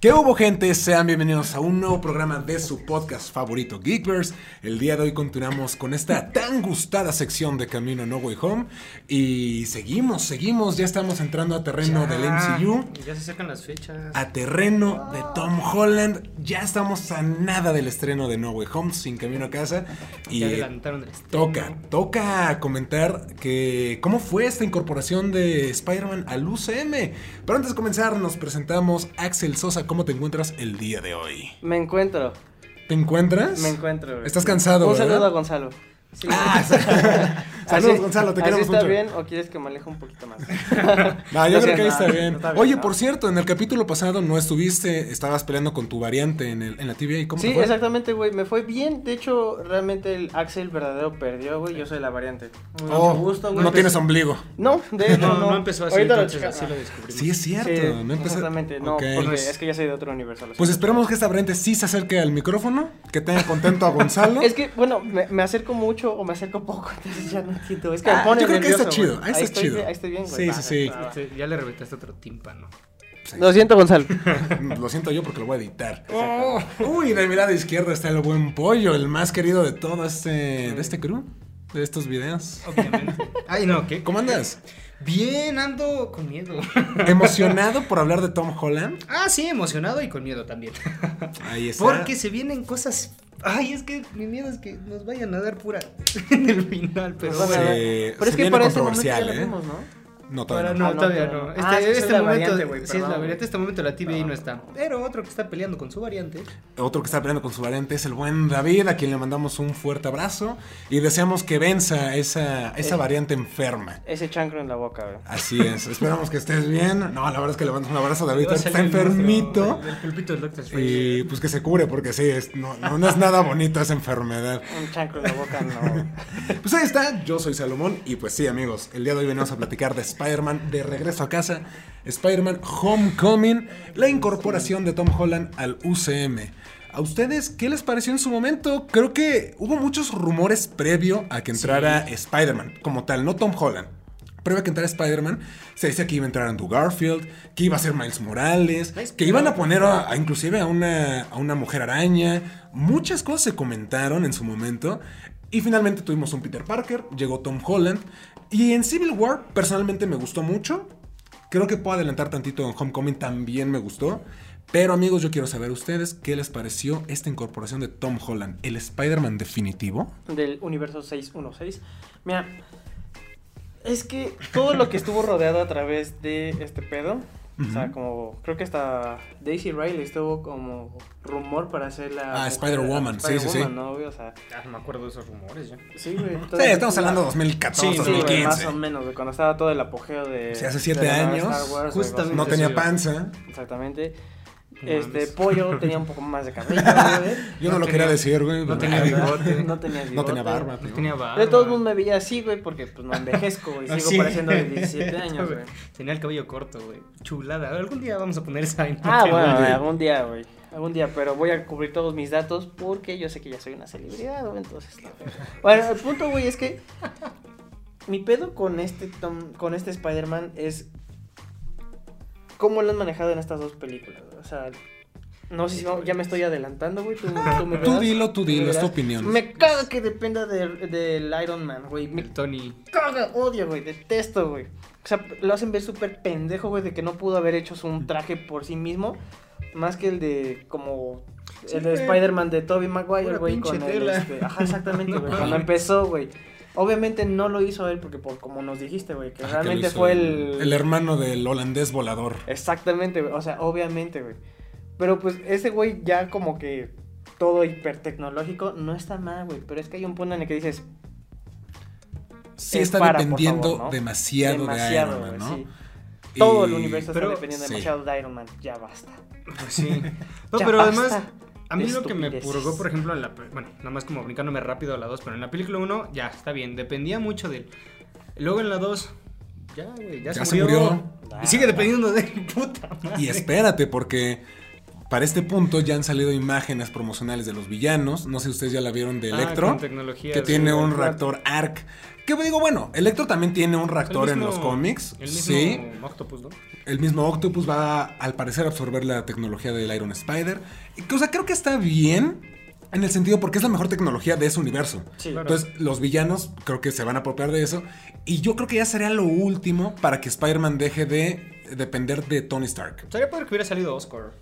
¿Qué hubo gente? Sean bienvenidos a un nuevo programa de su podcast favorito Geekverse. El día de hoy continuamos con esta tan gustada sección de Camino No Way Home y seguimos, seguimos, ya estamos entrando a terreno del MCU. Ya se sacan las fechas. A terreno de Tom Holland, ya estamos a nada del estreno de No Way Home sin Camino a casa y Ya adelantaron el estreno. toca, toca comentar que cómo fue esta incorporación de Spider-Man al UCM. Pero antes de comenzar nos presentamos Axel Sosa, ¿cómo te encuentras el día de hoy? Me encuentro, ¿Te encuentras? me encuentro. Estás cansado, Un ¿verdad? saludo a Gonzalo. Sí. Ah, Saludos, Gonzalo, te ¿Así queremos está mucho. bien o quieres que me aleje un poquito más? No, yo No creo que ahí no, está bien. está bien, Oye, no. por cierto, en el capítulo pasado no estuviste, estabas peleando con tu variante en, el, en la TVA. ¿Cómo te Sí, fue? exactamente, güey. Me fue bien. De hecho, realmente el Axel verdadero perdió, güey. Yo soy la variante. Mucho Oh, gusto, güey. no tienes ombligo. No, de hecho, No, no. no empezó así, Ahorita lo entonces checa- así lo descubrimos. Sí, es cierto. sí, no empecé- Exactamente, no, Ok. porque Pues- es que ya soy de otro universo. lo Pues siento. esperemos que esta variante sí se acerque al micrófono, que tenga contento a Gonzalo. Es que, bueno, me, me acerco mucho o me acerco poco, entonces ya no entiendo. Es que Ah, me pone yo creo que ahí está nervioso, chido, ahí está estoy chido. Ahí estoy bien, güey. Sí, sí, sí. Este, ya le reventaste otro tímpano. Lo siento, Gonzalo. Lo siento yo porque lo voy a editar. Uy, de mi lado izquierdo está el buen pollo, el más querido de todo este, de este crew, de estos videos. Obviamente. Ay, no, ¿qué? ¿Cómo andas? Bien, ando con miedo. ¿Emocionado por hablar de Tom Holland? Ah, sí, emocionado y con miedo también. Ahí está. Porque se vienen cosas. Ay, es que mi miedo es que nos vayan a dar pura en el final, pero bueno. Pero es que para ese momento ya controversial, lo ¿eh? vimos, ¿no? No, Para- todavía no, no. Ah, no, todavía todavía no. no. Este, Ah, es este momento, variante, güey, sí, es la variante. Este momento la TVA no No. está. Pero otro que está peleando con su variante. Otro que está peleando con su variante es el buen David, a quien le mandamos un fuerte abrazo y deseamos que venza esa, esa Eh. variante enferma. Ese chancro en la boca, güey. Así es, esperamos que estés bien. No, la verdad es que le mandamos un abrazo a David, está el enfermito. del pulpito del Doctor. Y pues que se cure, porque sí, es- no, no, no es nada bonito esa enfermedad. Un chancro en la boca, no. Pues ahí está, yo soy Salomón y pues sí amigos, el día de hoy venimos a platicar de Spider-Man de regreso a casa, Spider-Man Homecoming, la incorporación de Tom Holland al UCM. ¿A ustedes qué les pareció en su momento? Creo que hubo muchos rumores previo a que entrara Spider-Man, como tal, no Tom Holland. Previo a que entrara Spider-Man, se decía que iba a entrar Andrew Garfield, que iba a ser Miles Morales, que iban a poner a, a inclusive a una, a una mujer araña. Muchas cosas se comentaron en su momento. Y finalmente tuvimos un Peter Parker, llegó Tom Holland. Y en Civil War, personalmente me gustó mucho. Creo que puedo adelantar tantito en Homecoming, también me gustó. Pero amigos, yo quiero saber ustedes qué les pareció esta incorporación de Tom Holland, el Spider-Man definitivo. Del universo 616. Mira, es que todo lo que estuvo rodeado a través de este pedo. O sea, como creo que hasta Daisy Riley estuvo como rumor para hacer la. Ah, Spider-Woman, sí, sí, sí. Spider-Woman, ¿no? O sea, Ah, no me acuerdo de esos rumores ya. sí, güey. Sí, estamos hablando de 2014, Sí, Sí, güey, 2015. más o menos, güey, cuando estaba todo el apogeo de. Sí, hace siete de años, Star Wars, güey, justamente. no tenía sí. panza. Exactamente. No Este, mames. Pollo tenía un poco más de cabello, güey. Yo no, No lo tenía- quería decir, güey. no pero- tenía bigote. No tenía No tenía bigote. barba. No pero- tenía barba. De todos modos me veía así, güey, porque pues no envejezco, güey. Sigo sí. pareciendo de 17 años, güey. Tenía el cabello corto, güey. Chulada. Algún día vamos a poner esa. Ah, bueno, algún día, güey. Algún día, pero voy a cubrir todos mis datos porque yo sé que ya soy una celebridad, güey, entonces. no. Bueno, el punto, güey, es que mi pedo con este Tom, con este Spider-Man es cómo lo han manejado en estas dos películas. O sea, no sé si vamos- ya me estoy adelantando, güey. Tú, tú me Tú verás, dilo, tú dilo, es tu opinión. Me caga que dependa del, del Iron Man, güey. Me El Tony. caga, odio, güey, detesto, güey. O sea, lo hacen ver súper pendejo, güey, de que no pudo haber hecho un traje por sí mismo. Más que el de, como, Sí, el de. Spider-Man de Tobey Maguire, güey, con el, este, ajá, exactamente, No güey, cuando empezó, güey. Obviamente no lo hizo él porque, por como nos dijiste, güey, que Ah, realmente hizo fue el... El hermano del holandés volador. Exactamente, güey, o sea, obviamente, güey. Pero pues ese güey ya como que todo hipertecnológico no está mal, güey, pero es que hay un punto en el que dices, Sí Es está para, dependiendo favor, ¿no? demasiado, demasiado, de Iron Man, ¿no? sí. Todo el universo pero- está dependiendo sí. demasiado de Iron Man, ya basta. Pues sí. No, Ya pero basta además, a mí lo que me purgó, por ejemplo, en la. Bueno, nada más como brincándome rápido a la 2, pero en la película 1, ya, está bien. Dependía mucho de él. Luego en la 2, ya, güey, ya, Ya se se murió. murió. Y sigue dependiendo de él, puta madre. Y espérate, porque Para este punto ya han salido imágenes promocionales de los villanos. No sé si ustedes ya la vieron de Ah, Electro. con tecnología que de- tiene un reactor ARC. Que digo, bueno, Electro también tiene un El reactor en los cómics. El mismo sí. Octopus, ¿no? El mismo Octopus va al parecer a absorber la tecnología del Iron Spider. O sea, creo que está bien en el sentido porque es la mejor tecnología de ese universo. Sí. Claro. Entonces, los villanos creo que se van a apropiar de eso. Y yo creo que ya sería lo último para que Spider-Man deje de depender de Tony Stark. Sería padre que hubiera salido Oscar.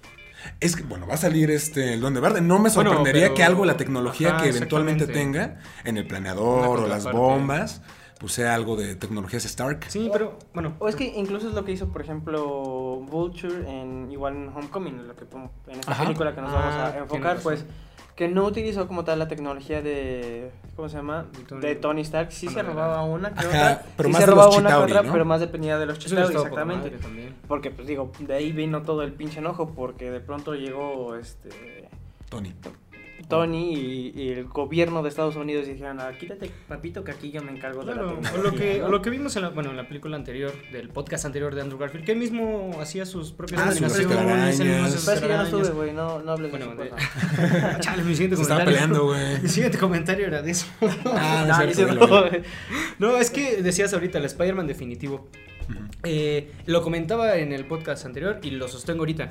Es que, bueno, va a salir este el Duende Verde. No me Bueno, sorprendería pero- que algo la tecnología Ajá, que eventualmente tenga en el planeador o las bombas, pues sea algo de tecnologías Stark. Sí, pero bueno. O es que incluso es lo que hizo, por ejemplo, Vulture en igual en Homecoming, lo que en esta Ajá. película que nos Ah, vamos a tienes enfocar, pues que no utilizó como tal la tecnología de ¿cómo se llama? De Tony- Stark, sí se robaba una que Ajá, otra, pero sí más se de los robaba una que Chitauri, otra, ¿no? pero más dependía de los Chitauri, exactamente. Porque pues digo, de ahí vino todo el pinche enojo porque de pronto llegó este Tony. Tony y, y el gobierno de Estados Unidos dijeron, ah, quítate, papito, que aquí yo me encargo de la Claro, o tecnología. lo que, ¿no? o lo que vimos en la, bueno, en la película anterior, del podcast anterior de Andrew Garfield, que él mismo hacía sus propias Ah, sus combinaciones, él mismo hacía sus Pero es que ya no sube, güey, no, no hables Bueno, de de- eso. porfa. Chale, mi siguiente Se estaba comentario. peleando, güey. Mi siguiente comentario era de eso. Ah, no, No, cierto, dilo. No, es que decías ahorita, el Spider-Man definitivo. Ujú. Eh, lo comentaba en el podcast anterior y lo sostengo ahorita.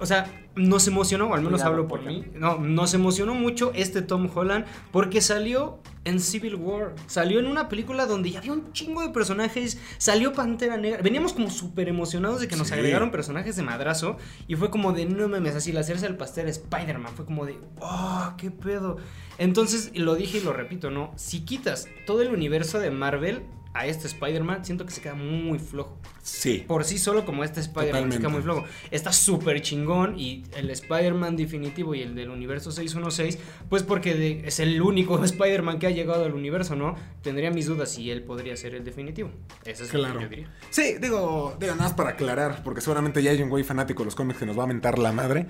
O sea, nos emocionó, o al menos Cuidado, hablo por mí. No, nos emocionó mucho este Tom Holland porque salió en Civil War. Salió en una película donde ya había un chingo de personajes. Salió Pantera Negra. Veníamos como súper emocionados de que nos Sí. agregaron personajes de madrazo. Y fue como de, no mames, así la hacerse el pastel Spider-Man. Fue como de, oh, qué pedo. Entonces, lo dije y lo repito, ¿no? Si quitas todo el universo de Marvel a este Spider-Man, siento que se queda muy flojo. Sí. Por sí solo como este Spider-Man queda muy flojo. Está súper chingón y el Spider-Man definitivo y el del universo 616, pues porque de- es el único Spider-Man que ha llegado al universo, ¿no? Tendría mis dudas si él podría ser el definitivo. Eso es lo Claro. que yo diría. Sí, digo, digo, nada más para aclarar, porque seguramente ya hay un güey fanático de los cómics que nos va a mentar la madre.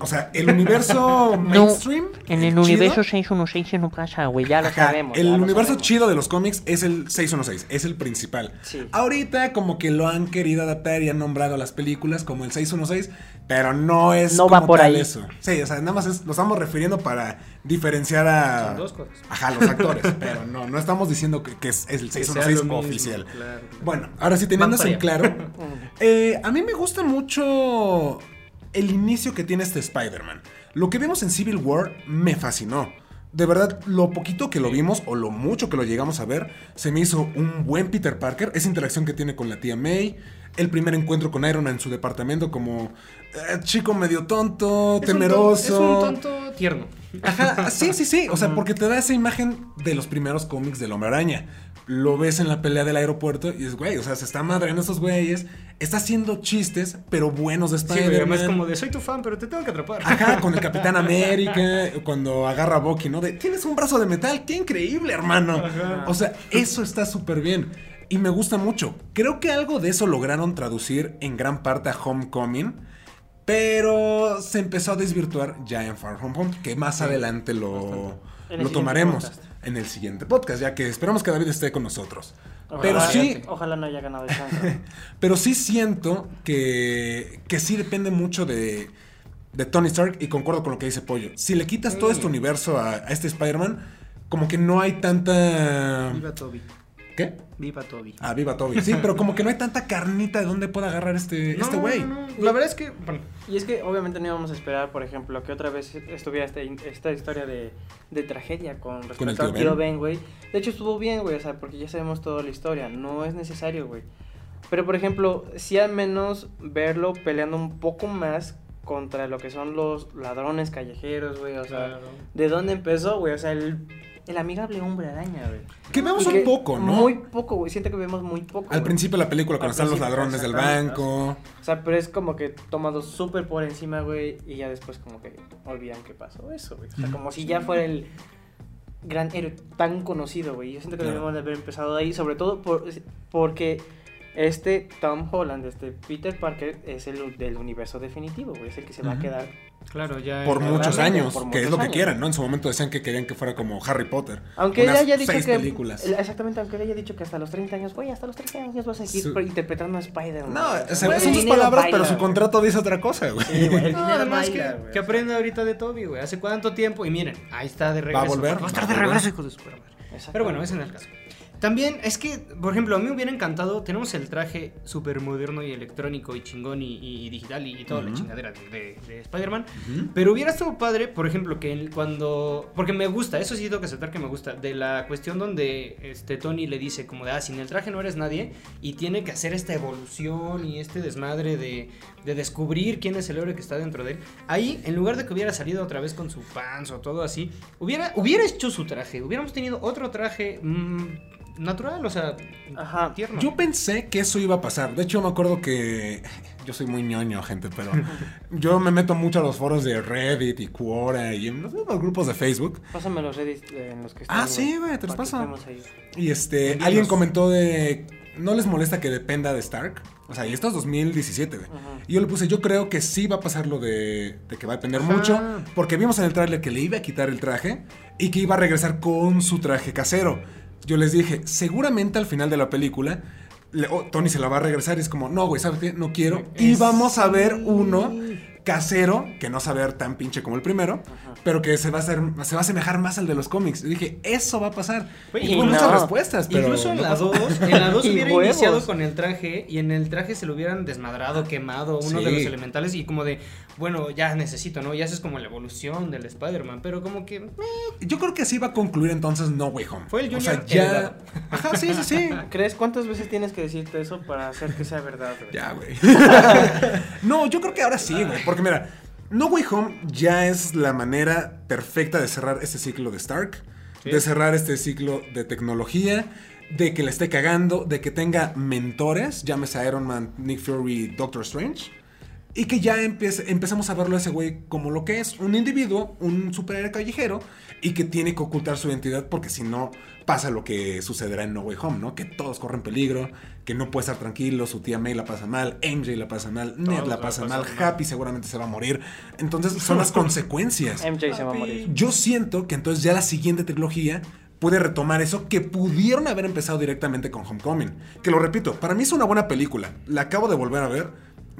O sea, el universo mainstream. En el universo 616 no pasa, güey, ya lo Ajá, sabemos. El lo universo sabemos. chido de los cómics es el 616, es el principal. Sí. Ahorita como que lo han querido adaptar y han nombrado a las películas como el 616, pero no es No va por tal ahí. eso. Sí, o sea, nada más es- lo estamos refiriendo para diferenciar a Son dos cosas. Ajá, los actores, pero no no estamos diciendo que, que es, es el Que sea 616 lo mismo, oficial. claro. Bueno, ahora sí teniendo eso en claro, eh, a mí me gusta mucho el inicio que tiene este Spider-Man. Lo que vimos en Civil War me fascinó. De verdad, lo poquito que lo vimos o lo mucho que lo llegamos a ver, se me hizo un buen Peter Parker. Esa interacción que tiene con la tía May, el primer encuentro con Iron Man en su departamento como eh, chico medio tonto, Es un temeroso. Es un tonto tierno. Ajá, sí, sí, sí. O sea, porque te da esa imagen de los primeros cómics del Hombre Araña. Lo ves en la pelea del aeropuerto y es, güey, o sea, se está madreando esos güeyes. Está haciendo chistes, pero buenos de Sí, Spider-Man. además como de soy tu fan, pero te tengo que atrapar. Ajá, con el Capitán América, cuando agarra a Bucky, ¿no? De, tienes un brazo de metal, qué increíble, hermano. Ajá. O sea, eso está súper bien. Y me gusta mucho. Creo que algo de eso lograron traducir en gran parte a Homecoming. Pero se empezó a desvirtuar ya en Far From Home, que más adelante lo, lo tomaremos podcast. en el siguiente podcast, ya que esperamos que David esté con nosotros. Ojalá- Pero sí, Ojalá no haya ganado el chance. pero sí siento que, que sí depende mucho de, de Tony Stark y concuerdo con lo que dice Pollo. Si le quitas todo este universo a, a este Spider-Man, como que no hay tanta... Viva Toby. ¿Qué? Viva Toby. Ah, viva Toby. Sí, pero como que no hay tanta carnita de dónde pueda agarrar este No, este güey. no, no. La verdad es que, bueno, Y es que obviamente no íbamos a esperar, por ejemplo, que otra vez estuviera este- esta historia de, de tragedia con el respecto al tío Ben. Ben, güey. De hecho estuvo bien, güey, o sea, porque ya sabemos toda la historia, no es necesario, güey. Pero por ejemplo, sí al menos verlo peleando un poco más contra lo que son los ladrones callejeros, güey, o sea, Claro. ¿de dónde empezó, güey? O sea, el, el amigable hombre araña, güey. Que vemos un poco, ¿no? Muy poco, güey, siento que vemos muy poco. Al güey. principio de la película, cuando están los ladrones del banco. O sea, pero es como que tomado súper por encima, güey, y ya después como que olvidan que pasó eso, güey. O sea, como si ya fuera el gran héroe tan conocido, güey. Yo siento que Claro. debemos de haber empezado ahí, sobre todo por, porque Este Tom Holland, este Peter Parker, es el del universo definitivo, güey. Es el que se va a quedar. Claro, ya. Por muchos años, por que es lo que años. quieran, ¿no? En su momento decían que querían que fuera como Harry Potter. Aunque ella Unas haya dicho seis que. películas. Exactamente, aunque ella haya dicho que hasta los 30 años, güey, hasta los 30 años vas a seguir Su- interpretando a Spider-Man. No, el sus palabras, baila, pero su contrato dice otra cosa, güey. Sí, güey, el No, dinero además baila, que, güey. que aprenda ahorita de Toby, güey. ¿Hace cuánto tiempo? Y miren, ahí está de regreso. ¿Va a volver? Va a estar ¿Va de regreso, hijo de su. Pero bueno, ese no es el caso. También es que, por ejemplo, a mí me hubiera encantado, tenemos el traje súper moderno y electrónico y chingón y, y digital y, y toda la chingadera de, de- de Spider-Man. Pero hubiera estado padre, por ejemplo, que él cuando... Porque me gusta, eso sí tengo que aceptar que me gusta, de la cuestión donde este Tony le dice como de, ah, sin el traje no eres nadie y tiene que hacer esta evolución y este desmadre de, de descubrir quién es el héroe que está dentro de él. Ahí, en lugar de que hubiera salido otra vez con su pants o todo así, hubiera, hubiera hecho su traje, hubiéramos tenido otro traje mm, natural, o sea, Ajá. tierno. Yo pensé que eso iba a pasar. De hecho, me acuerdo que. Yo soy muy ñoño, gente, pero. yo me meto mucho a los foros de Reddit y Quora y en los mismos grupos de Facebook. Pásame los Reddit en los que Ah, están, sí, güey, te los paso. Y este. Alguien comentó de. ¿No les molesta que dependa de Stark? O sea, y esto es 2017, güey. Y yo le puse, yo creo que sí va a pasar lo de, de que va a depender Ajá. mucho, porque vimos en el tráiler que le iba a quitar el traje y que iba a regresar con su traje casero. Yo les dije, seguramente al final de la película, le- oh, Tony se la va a regresar y es como, no, güey, ¿sabes qué? No quiero. Y vamos a ver uno casero, que no ver tan pinche como el primero, pero que se va a hacer, se va a asemejar más al de los cómics. Y dije, eso va a pasar. Güey, y no. muchas respuestas, pero Incluso en no la pasó. 2, en la 2 Y hubiera huevos. iniciado con el traje y en el traje se lo hubieran desmadrado, quemado, uno Sí. de los elementales y como de, bueno, ya necesito, ¿no? Ya es como la evolución del Spider-Man, pero como que... Yo creo que así va a concluir entonces No Way Home. Fue el O sea, Junior ya. Ajá, sí, sí, sí. ¿Crees cuántas veces tienes que decirte eso para hacer que sea verdad? güey? Ya, güey. no, yo creo que ahora sí, güey. Porque mira, No Way Home ya es la manera perfecta de cerrar este ciclo de Stark. Sí. De cerrar este ciclo de tecnología. De que le esté cagando. De que tenga mentores. Llámese Iron Man, Nick Fury, Doctor Strange. Y que ya empezamos a verlo a ese güey como lo que es, un individuo, un superhéroe callejero, y que tiene que ocultar su identidad porque si no pasa lo que sucederá en No Way Home, ¿no? Que todos corren peligro, que no puede estar tranquilo, su tía May la pasa mal, MJ la pasa mal, Ned Todos la la pasa mal. Happy seguramente se va a morir. Entonces son las consecuencias. MJ se va a morir. Yo siento que entonces ya la siguiente trilogía puede retomar eso que pudieron haber empezado directamente con Homecoming. Que lo repito, para mí es una buena película. La acabo de volver a ver.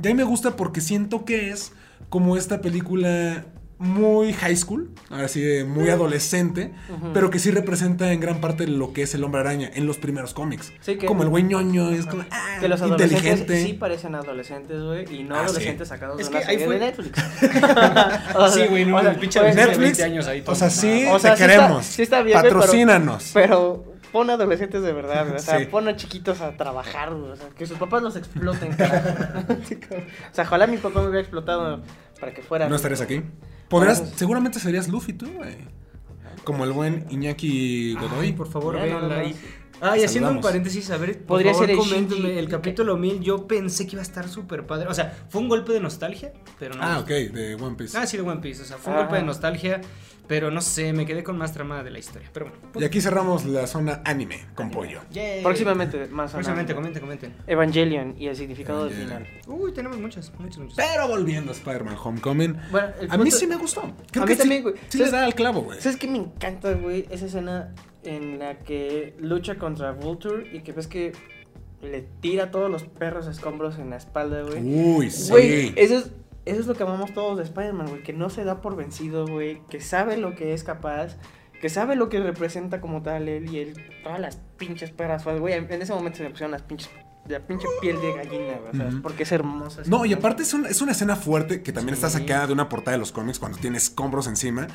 Y a mí me gusta porque siento que es como esta película muy high school, ahora sí, de muy adolescente, Ujú. pero que sí representa en gran parte lo que es el hombre araña en los primeros cómics. Sí, que- como el güey ñoño, es como ah, Que los adolescentes inteligente. sí parecen adolescentes, güey, y no Ah, sí. adolescentes sacados Es de que una ahí serie fue- de Netflix. O sea, sí, güey, no, o sea, el pinche pues, de Netflix, 20 años ahí. o sea, sí, O sea, te sí está- queremos. sí está bien, pero- Patrocínanos. Pero pon adolescentes de verdad, güey. O sea, Sí. pon a chiquitos a trabajar, güey. O sea, que sus papás los exploten, carajo. o sea, ojalá mi papá me hubiera explotado para que fuera. No estarías aquí. Podrás, Bueno, seguramente serías Luffy tú, güey. Como el buen Iñaki Godoy. Ay, por favor, véanla ahí. más. Ay, haciendo un paréntesis, a ver, por Podría favor, ser el capítulo 1000, yo pensé que iba a estar súper padre, o sea, fue un golpe de nostalgia, pero no. Ah, ok, de One Piece. Ah, sí, de One Piece, o sea, fue un Ajá. golpe de nostalgia, pero no sé, me quedé con más trama de la historia, pero bueno. Y aquí cerramos la zona anime con pollo. Yay. Próximamente, más Próximamente, adelante. comenten, comenten. Evangelion y el significado del final. Uy, tenemos muchas, muchas, muchas. Pero volviendo a Spider-Man Homecoming, Bueno, el a mí sí me gustó. Creo A que mí sí- también, güey. Sí, le ¿Sabes- da al clavo, güey. ¿Sabes qué me encanta, güey? Esa escena en la que lucha contra Vulture y que ves que le tira todos los perros escombros en la espalda, güey. Uy, sí. Güey, eso es, eso es lo que amamos todos de Spider-Man, güey. Que no se da por vencido, güey. Que sabe lo que es capaz. Que sabe lo que representa como tal él y él. Todas las pinches perras, güey. En ese momento se me pusieron las pinches. La pinche piel de gallina, güey. ¿sabes? Ujú. Porque es hermosa. No, y aparte es, un- es una escena fuerte que también está sacada de una portada de los cómics cuando tiene escombros encima.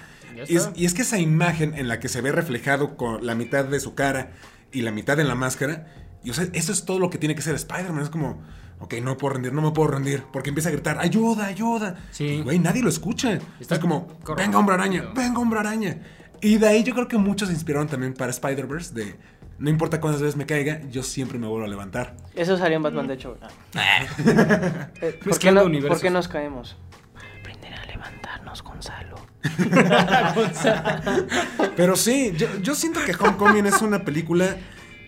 Es, y es que esa imagen en la que se ve reflejado con la mitad de su cara y la mitad en la máscara, y o sea, eso es todo lo que tiene que ser Spider-Man. Es como, ok, no me puedo rendir, no me puedo rendir, porque empieza a gritar, ayuda, ayuda. Sí. Y güey, nadie lo escucha. Está es como, correcto. venga hombre araña, venga hombre araña. Y de ahí yo creo que muchos se inspiraron también para Spider-Verse de, no importa cuántas veces me caiga, yo siempre me vuelvo a levantar. Eso salió en Batman, de hecho. güey. Eh, ¿por, qué no. ¿Por qué nos caemos? Aprender a levantarnos, Gonzalo. Pero sí, yo, yo siento que Homecoming es una película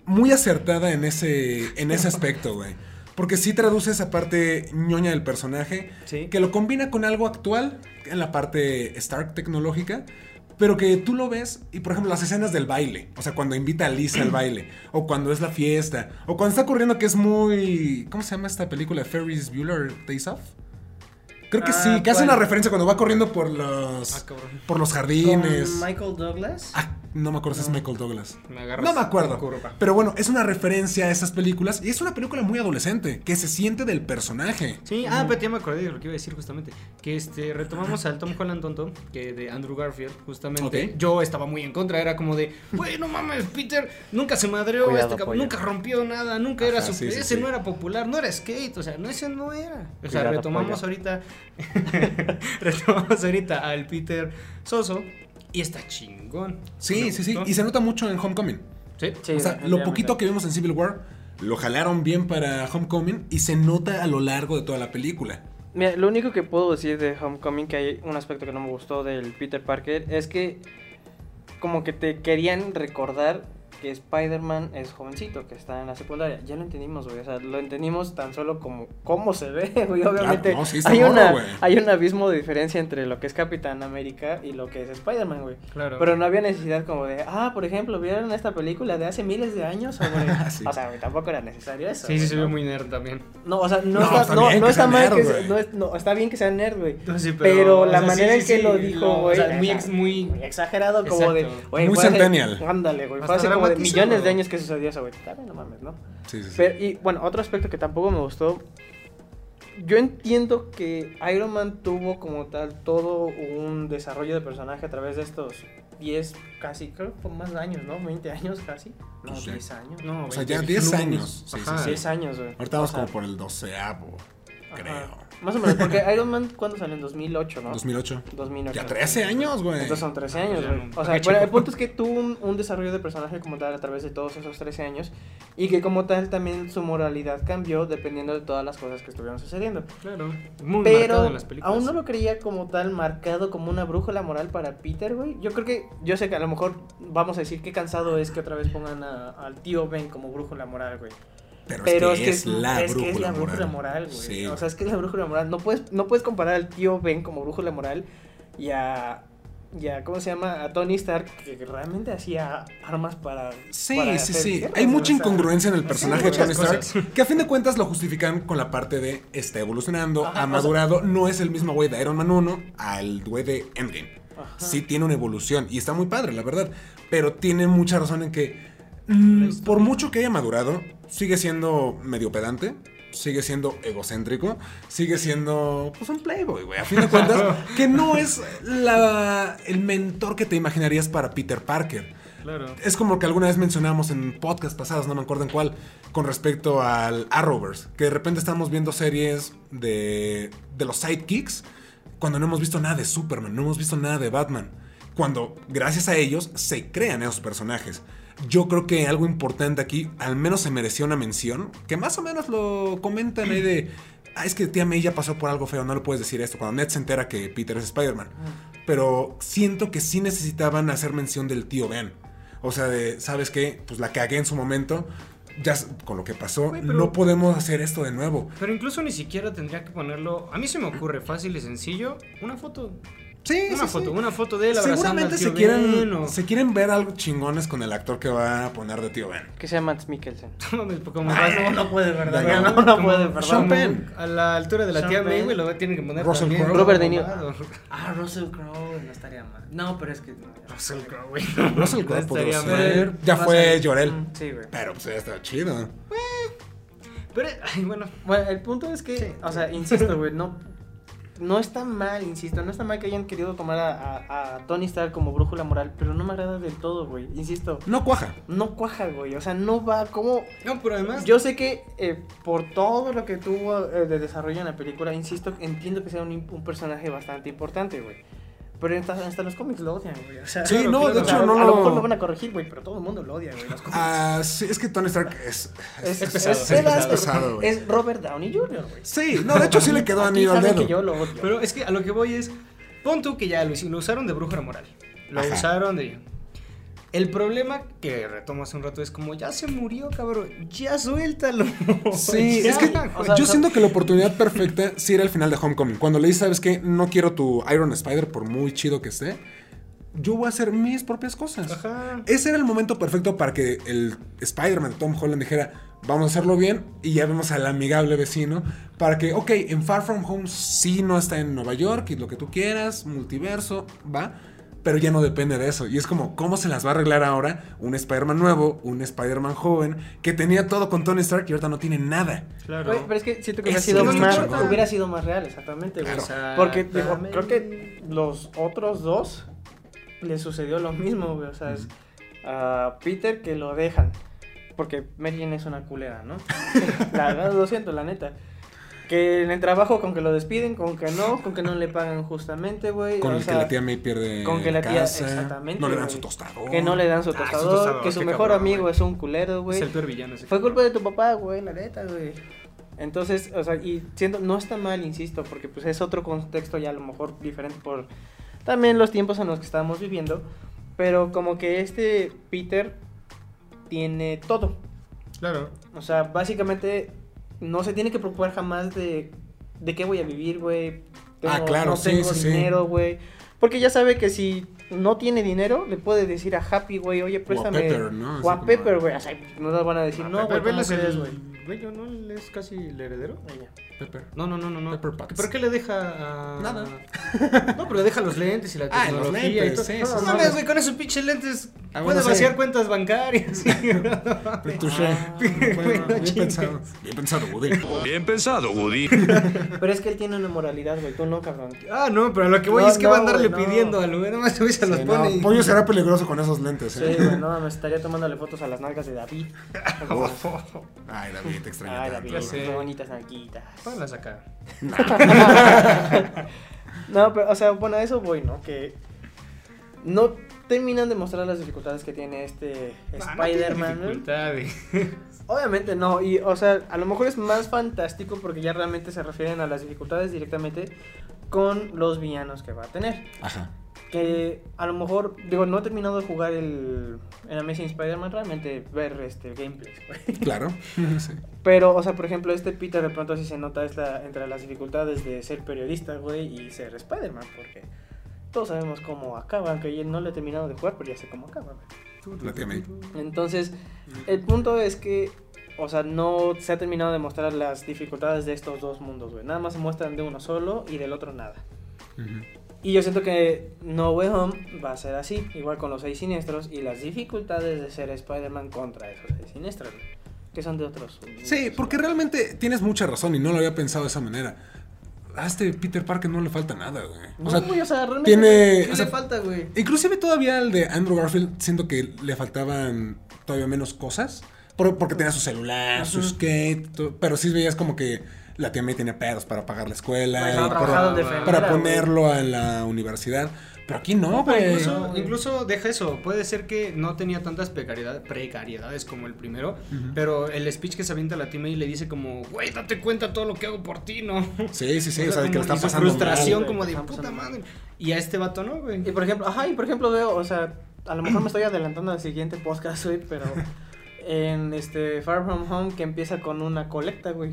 muy acertada en ese, en ese aspecto, güey. Porque sí traduce esa parte ñoña del personaje, Sí. que lo combina con algo actual, en la parte Stark tecnológica, pero que tú lo ves, y por ejemplo las escenas del baile, o sea, cuando invita a Lisa al baile, o cuando es la fiesta, o cuando está ocurriendo que es muy... ¿Cómo se llama esta película? Ferris Bueller Days Off. Creo que Ah, sí, que hace una referencia cuando va corriendo por los, Ah, cabrón. por los Con jardines. Michael Douglas. Ah, no me acuerdo si es Michael Douglas. Me No me acuerdo. Pero bueno, es una referencia a esas películas y es una película muy adolescente, que se siente del personaje. Sí, ah, pero ya me acordé de lo que iba a decir justamente. Que este retomamos al Tom Holland tonto, que de Andrew Garfield, justamente. Ok. Yo estaba muy en contra, era como de, güey, no mames, Peter, nunca se madreó, Cuidado, este nunca rompió nada, nunca era su. sí, sí, ese sí. no era popular, no era skate, o sea, no, ese no era. O sea, Cuidado, retomamos ahorita. retomamos ahorita al Peter Soso y está chingón. Sí, sí, sí. Y se nota mucho en Homecoming. Sí. Sí, o sea, lo poquito que vimos en Civil War, lo jalaron bien para Homecoming y se nota a lo largo de toda la película. Mira, lo único que puedo decir de Homecoming, que hay un aspecto que no me gustó del Peter Parker, es que como que te querían recordar que Spider-Man es jovencito, que está en la secundaria. Ya lo entendimos, güey. O sea, lo entendimos tan solo como cómo se ve, güey. Obviamente no, sí está hay, una, hay un abismo de diferencia entre lo que es Capitán América y lo que es Spider-Man, güey. Claro. Pero no había necesidad como de, ah, por ejemplo, ¿vieron esta película de hace miles de años? sobre-" Sí. O sea, güey, tampoco era necesario eso. Sí, sí, se ve muy nerd también. No, o sea, no, No, está, está no, está mal nerd, que sea, no, es- no, está bien que sea nerd, güey. No, sí, pero, la sea, manera sí, en que sí, lo dijo, lo- güey. o sea, muy o ex- sea, muy- muy exagerado, como de. Muy centennial. Ándale, güey. Fue como de millones de años que sucedió eso, güey. No mames, ¿no? Sí, sí, sí. Pero, y bueno, otro aspecto que tampoco me gustó. Yo entiendo que Iron Man tuvo como tal todo un desarrollo de personaje a través de estos 10, casi, creo que más años, ¿no? 20 años casi. No, Pues ya. 10 años. No, O sea, 20 ya 10 plumas. años. Sí, sí, Ajá. sí. 10 años, güey. Ahorita vamos como por el doceavo, creo. Más o menos, porque Iron Man, ¿cuándo salió? En 2008, ¿no? 2008. 2008. Ya 13 años, güey. Entonces son 13 años, güey. O ¿para sea, bueno, el punto es que tuvo un, un desarrollo de personaje como tal a través de todos esos 13 años y que como tal también su moralidad cambió dependiendo de todas las cosas que estuvieron sucediendo. Claro. Muy marcado Pero en las películas. aún no lo creía como tal marcado como una brújula moral para Peter, güey. Yo creo que, yo sé que a lo mejor vamos a decir qué cansado es que otra vez pongan a- al tío Ben como brújula moral, güey. Pero, Pero es que es, la es que brújula es la brújula moral. güey. Sí. O sea, es que es la brújula moral. No puedes, no puedes comparar al tío Ben como brújula moral y a, y a, ¿cómo se llama? A Tony Stark, que realmente hacía armas para. Sí, para sí, sí. Hay mucha incongruencia en el personaje de Tony Stark, cosas. que a fin de cuentas lo justifican con la parte de está evolucionando, Ajá, ha o sea- madurado, no es el mismo güey de Iron Man 1 al güey de Endgame. Ajá. Sí tiene una evolución y está muy padre, la verdad, pero tiene mucha razón en que mm, por mucho que haya madurado, sigue siendo medio pedante. Sigue siendo egocéntrico, sigue siendo pues un playboy, güey. A fin de cuentas, que no es la, el mentor que te imaginarías para Peter Parker. Claro. Es como que alguna vez mencionamos en podcast pasados, no me acuerdo en cuál, con respecto al Arrowverse, que de repente estamos viendo series de, de los sidekicks cuando no hemos visto nada de Superman, no hemos visto nada de Batman, cuando gracias a ellos se crean esos personajes. Yo creo que algo importante aquí, al menos se merecía una mención, que más o menos lo comentan ahí de, ah, es que tía May ya pasó por algo feo, no le puedes decir esto, cuando Ned se entera que Peter es Spider-Man. Pero siento que sí necesitaban hacer mención del tío Ben. O sea, de, ¿sabes qué? Pues la cagué en su momento. Ya con lo que pasó, no podemos hacer esto de nuevo. Pero incluso ni siquiera tendría que ponerlo. A mí se me ocurre fácil y sencillo. Una foto. Sí, Una sí, foto, sí. una foto de él Seguramente al se tío quieren, Ben, o- se quieren ver algo chingones con el actor que va a poner de tío Ben. Que sea Matt Mikkelsen. No como Ay, vas- no puede, ¿verdad? Ya No, no. no, puede, perdón. Sean Penn. A la altura de la Sean tía May, güey, lo tienen que poner Russell también. Crowe. Robert De Niro. Ah, Russell Crowe no estaría mal. No, pero es que. no, Russell Crowe, güey. Russell No Crowe podría ser. mal. Ya fue Llorel. Mm, Sí, güey. Pero pues ya está chido. Pero, ay, bueno. Bueno, el punto es que, o sea, insisto, güey, no, no está mal, insisto, no está mal que hayan querido tomar a, a- a Tony Stark como brújula moral, pero no me agrada del todo, güey, insisto. No cuaja. No cuaja, güey, o sea, no va como... No, pero además. Yo sé que eh, por todo lo que tuvo eh, de desarrollo en la película, insisto, entiendo que sea un, un personaje bastante importante, güey. Pero hasta, hasta los cómics lo odian, güey. O sea, Sí, no, de hecho, no A lo mejor lo van a corregir, güey, pero todo el mundo lo odia, güey. Los cómics. Ah, sí, es que Tony Stark es. es, es pesado, es- es es- pesado. pesado, güey. es Robert Downey Jr., güey. Sí, no, de hecho sí le quedó Aquí anillo al dedo. que yo lo odio. Pero es que a lo que voy es. Pon tú que ya lo, lo usaron de brújula moral. Lo Ajá. usaron de. El problema que retomo hace un rato es como, ya se murió, cabrón, ya suéltalo. Sí, Ya, es que güey. o sea, yo siento que la oportunidad perfecta sí era el final de Homecoming. Cuando le dices, ¿sabes qué? No quiero tu Iron Spider por muy chido que esté. Yo voy a hacer mis propias cosas. Ajá. Ese era el momento perfecto para que el Spider-Man de Tom Holland dijera, vamos a hacerlo bien y ya vemos al amigable vecino para que, ok, en Far From Home sí no está en Nueva York y lo que tú quieras, multiverso, va, pero ya no depende de eso. Y es como, ¿cómo se las va a arreglar ahora un Spider-Man nuevo, un Spider-Man joven, que tenía todo con Tony Stark y ahorita no tiene nada? Claro. Güey, pero es que siento que hubiera sido, más, hubiera sido más real, exactamente. Porque digo, Exactamente. creo que los otros dos les sucedió lo mismo, güey. O sea, es a Peter que lo dejan. Porque Mary Jane es una culera, ¿no? la verdad, lo siento, la neta. Que en el trabajo con que lo despiden, con que no, con que no le pagan justamente, güey. Con o el sea, que la tía May pierde con que la tía- casa, exactamente, no le dan su tostador. Que no le dan su Ah, su tostador, que su mejor cabrón, amigo es un culero, güey. Es el peor villano ese. Fue culpa de tu papá, güey, la neta, güey. Entonces, o sea, y siendo, no está mal, insisto, porque pues es otro contexto ya a lo mejor diferente por también los tiempos en los que estábamos viviendo, pero como que este Peter tiene todo. Claro. O sea, básicamente no se tiene que preocupar jamás de, de qué voy a vivir, güey. Ah, claro, no sí, tengo sí, sí. dinero, güey. Porque ya sabe que si no tiene dinero, le puede decir a Happy, güey, oye, préstame. Pepper, ¿no? O a Pepper, güey. O sea, no nos van a decir, no, güey, Pero ¿cómo él es el güey? ¿no? Él es casi el heredero. Ella. Pepper. No, no, no, no, no. Pepper Potts. ¿Pero qué le deja a...? Nada. No, pero le deja los lentes y la Ah, los tecnología y lentes, todo. sí, no, no mames, güey, con esos pinches lentes Ah, puede bueno, sí. vaciar cuentas bancarias. Touché. Ah, Bueno, bueno, bien chingue. pensado. Bien pensado, Woody. Bien pensado, Woody. Pero es que él tiene una moralidad, güey. Tú no, cabrón. ah, no, pero lo que voy No, es que no, va a andarle no. pidiendo al güey. Nada más güey se los Sí, pone. no, y- Pollo será peligroso con esos lentes, Sí, ¿eh? güey, no, me estaría tomándole fotos a las nalgas de David. Ay, David, te extraño. Ay. David, qué bonitas nalguitas. Pónganlas acá. No, pero, o sea, bueno, a eso voy, ¿no? Que no terminan de mostrar las dificultades que tiene este Ah, no tiene Spider-Man. ¿no? dificultades. Obviamente no, y o sea, a lo mejor es más fantástico porque ya realmente se refieren a las dificultades directamente con los villanos que va a tener. Ajá. Que a lo mejor, digo, no he terminado de jugar el, el Amazing Spider-Man, realmente ver este gameplay, güey. Claro. Sí. Pero, o sea, por ejemplo, este Peter de pronto sí se nota es la, entre las dificultades de ser periodista, güey, y ser Spider-Man, porque todos sabemos cómo acaba, aunque yo no lo he terminado de jugar, pero ya sé cómo acaba, güey. La. Entonces, el punto es que, o sea, no se ha terminado de mostrar las dificultades de estos dos mundos, güey. Nada más se muestran de uno solo y del otro nada. Y yo siento que No Way Home va a ser así, igual con los seis siniestros y las dificultades de ser Spider-Man contra esos seis siniestros, güey, que son de otros. Sí, porque realmente tienes mucha razón y no lo había pensado de esa manera. A este Peter Parker no le falta nada, güey. O No, sea, güey, o sea, realmente. tiene... ¿Qué o sea, le falta, güey? Inclusive todavía al de Andrew Garfield siento que le faltaban todavía menos cosas. por- porque tenía su celular, su skate, pero sí veías como que la tía May tenía pedos para pagar la escuela, no, para, ponerlo a la universidad. Pero aquí no, güey. incluso, deja eso, puede ser que no tenía tantas precariedad- precariedades como el primero, pero el speech que se avienta la team y le dice como, güey, date cuenta todo lo que hago por ti, ¿no? Sí, sí, sí, o sea, de que le están pasando frustración mal. como de puta madre. Y a este vato no, güey. Y por ejemplo, ajá, y por ejemplo veo, o sea, a lo mejor me estoy adelantando al siguiente podcast, güey, pero en este Far From Home que empieza con una colecta, güey.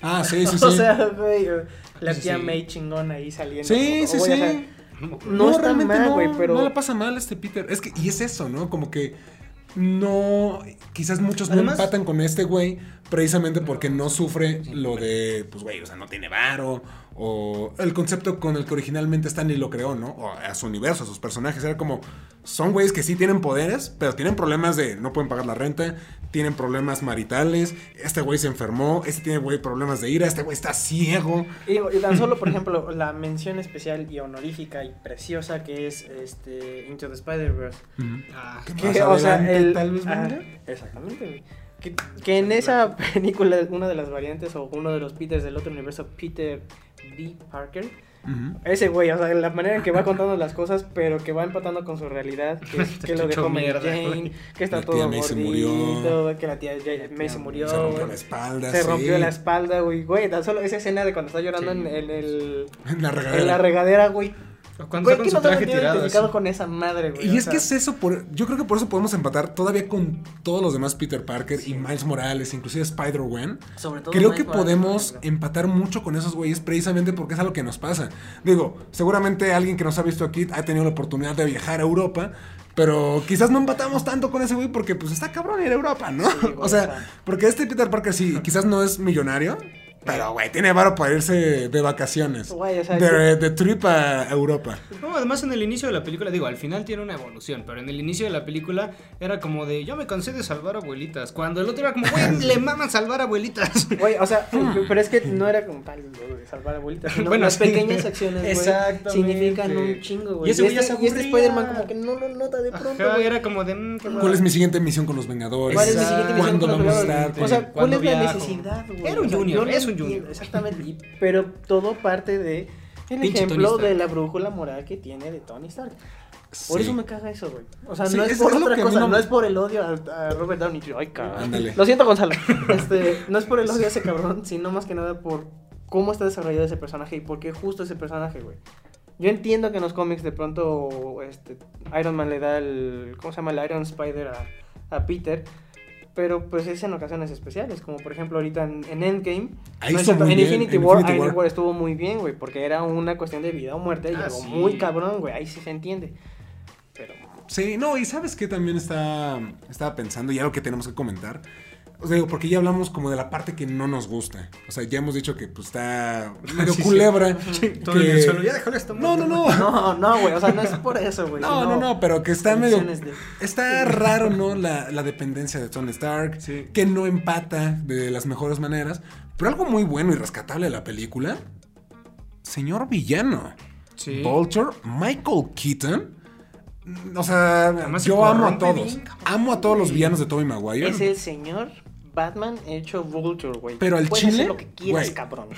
Ah, sí, sí, sí. O sea, güey, la Sí, tía sí. May chingón ahí saliendo. sí, sí, o sí. No, está realmente mal, no, güey, pero... No le pasa mal a este Peter. Es que, y es eso, ¿no? Como que no. Quizás muchos no empatan con este güey precisamente porque no sufre lo de, pues, güey, o sea, no tiene varo. O el concepto con el que originalmente Stanley lo creó, ¿no? O a su universo, a sus personajes. Era como, son güeyes que sí tienen poderes, pero tienen problemas de no pueden pagar la renta, tienen problemas maritales. Este güey se enfermó, este tiene, güey, problemas de ira, este güey está ciego. Y, tan solo, por ejemplo, la mención especial y honorífica y preciosa que es este Into the Spider-Verse. Ah, ¿Qué Que, más o sea, el, tal vez venga? exactamente, güey. Que, que en esa película, una de las variantes o uno de los Peters del otro universo, Peter B. Parker, ese güey, o sea, la manera en que va contando las cosas, pero que va empatando con su realidad, que, es que lo dejó Mary Jane, güey. que está La todo se gordito, murió. que la tía May se murió, Se rompió güey. la espalda. Se sí. rompió la espalda, güey, güey, tan solo esa escena de cuando está llorando Sí. en, en el... En la regadera. En la regadera, güey. Cuando Güey, está con ¿qué su no traje tirado. así. con esa madre, güey? Y es sea, que es eso, por, yo creo que por eso podemos empatar todavía con todos los demás Peter Parker y Miles Morales, inclusive Spider-Gwen. Sobre todo Creo Miles que Morales, podemos empatar mucho con esos güeyes precisamente porque es algo que nos pasa. Digo, seguramente alguien que nos ha visto aquí ha tenido la oportunidad de viajar a Europa, pero quizás no empatamos tanto con ese güey porque pues está cabrón ir a Europa, ¿no? Sí, o sea. porque este Peter Parker sí, quizás no es millonario. Pero, güey, tiene varo para irse de vacaciones. Güey, o sea, de, de trip a Europa. No, además en el inicio de la película, digo, al final tiene una evolución, pero en el inicio de la película era como de, yo me cansé de salvar abuelitas. Cuando el otro era como, güey, le maman salvar abuelitas. Güey, o sea, pero es que no era como tal salvar abuelitas. sino Bueno, las sí. pequeñas acciones, güey, significan un chingo, güey. Y ese güey ya este, se y este. Spider-Man como que no lo nota de pronto, Ajá, güey. era como de, mm, ¿Cuál es mi siguiente misión con los Vengadores? ¿Cuál es mi siguiente. O sea, ¿cuál ¿Cuándo es la necesidad, güey? Era un junior, es un junior. Exactamente, y- pero todo parte de el Pinche ejemplo de la brújula moral que tiene de Tony Stark. Por Sí. eso me caga eso, güey. O sea, Sí, no es, es- por es otra cosa, no- no... es por el odio a, a Robert Downey Jr. Ay, cabrón. Lo siento, Gonzalo. Este, no es por el odio a ese cabrón, sino más que nada por cómo está desarrollado ese personaje y por qué justo ese personaje, güey. Yo entiendo que en los cómics de pronto este, Iron Man le da el. ¿Cómo se llama? El Iron Spider a, a Peter. Pero pues es en ocasiones especiales, como por ejemplo ahorita en, en Endgame. Ahí no, en bien, Infinity en War, Infinity War. War estuvo muy bien, güey, porque era una cuestión de vida o muerte y Ah, algo sí. muy cabrón, güey, ahí sí se entiende. Pero Sí, no, y sabes que también está, estaba pensando y algo que tenemos que comentar. O sea, digo, porque ya hablamos como de la parte que no nos gusta. O sea, ya hemos dicho que pues está medio Sí, sí. culebra. Todo en el suelo, ya déjalo, está No, no, no. No, no, güey, o sea, no es por eso, güey. No, no, no, pero que está medio... de- Está raro, ¿no? La, la dependencia de Tony Stark. Sí. Que no empata de las mejores maneras. Pero algo muy bueno y rescatable de la película. Señor villano. Sí. Vulture, Michael Keaton. O sea, Además se yo amo a todos. bien. Amo a todos los villanos de Tobey Maguire. Es el señor Batman hecho Vulture, güey. Pero al Puedes chile, hacer lo que quieras, güey. cabrón.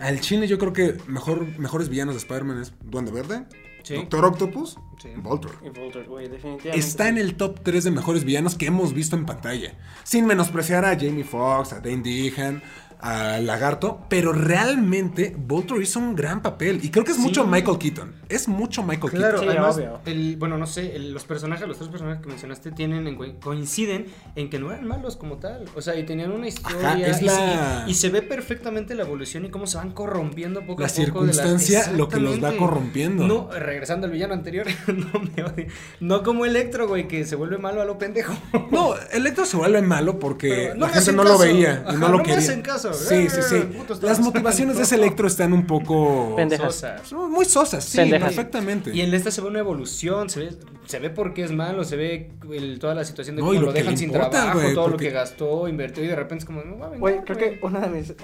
Al chile yo creo que mejor, mejores villanos de Spider-Man es Duende Verde, Sí. Doctor Octopus, Sí. Vulture. Y Vulture, güey, definitivamente. Está en el top 3 de mejores villanos que hemos visto en pantalla. Sin menospreciar a Jamie Foxx, a Dane Dehan, a Lagarto. Pero realmente Vulture hizo un gran papel. Y creo que es Sí. mucho Michael Keaton. Es mucho Michael Claro, Sí, Keaton. además, obvio. el, bueno, no sé, el- los personajes, los tres personajes que mencionaste tienen en co- coinciden en que no eran malos como tal. O sea, y tenían una historia. Ajá, es y, la- se, y se ve perfectamente la evolución y cómo se van corrompiendo poco La a poco. de circunstancia lo que los va corrompiendo. No, regresando al villano anterior, no me odie. No como Electro, güey, que se vuelve malo a lo pendejo. No, Electro se vuelve malo porque Pero no la gente no lo veía y Ajá, no lo no me quería. hacen caso. Sí, sí, sí. Eh, puto, estaba Las motivaciones de ese. Electro están un poco Pendejas. Sosa. son muy sosas, sí, Pendejas. perfectamente. Y en esta se ve una evolución, se ve, se ve por qué es malo, se ve el- toda la situación de No, cómo lo dejan sin importa, trabajo, todo lo que gastó, invirtió y de repente es como, no va a vengar, Güey, creo que una de mis,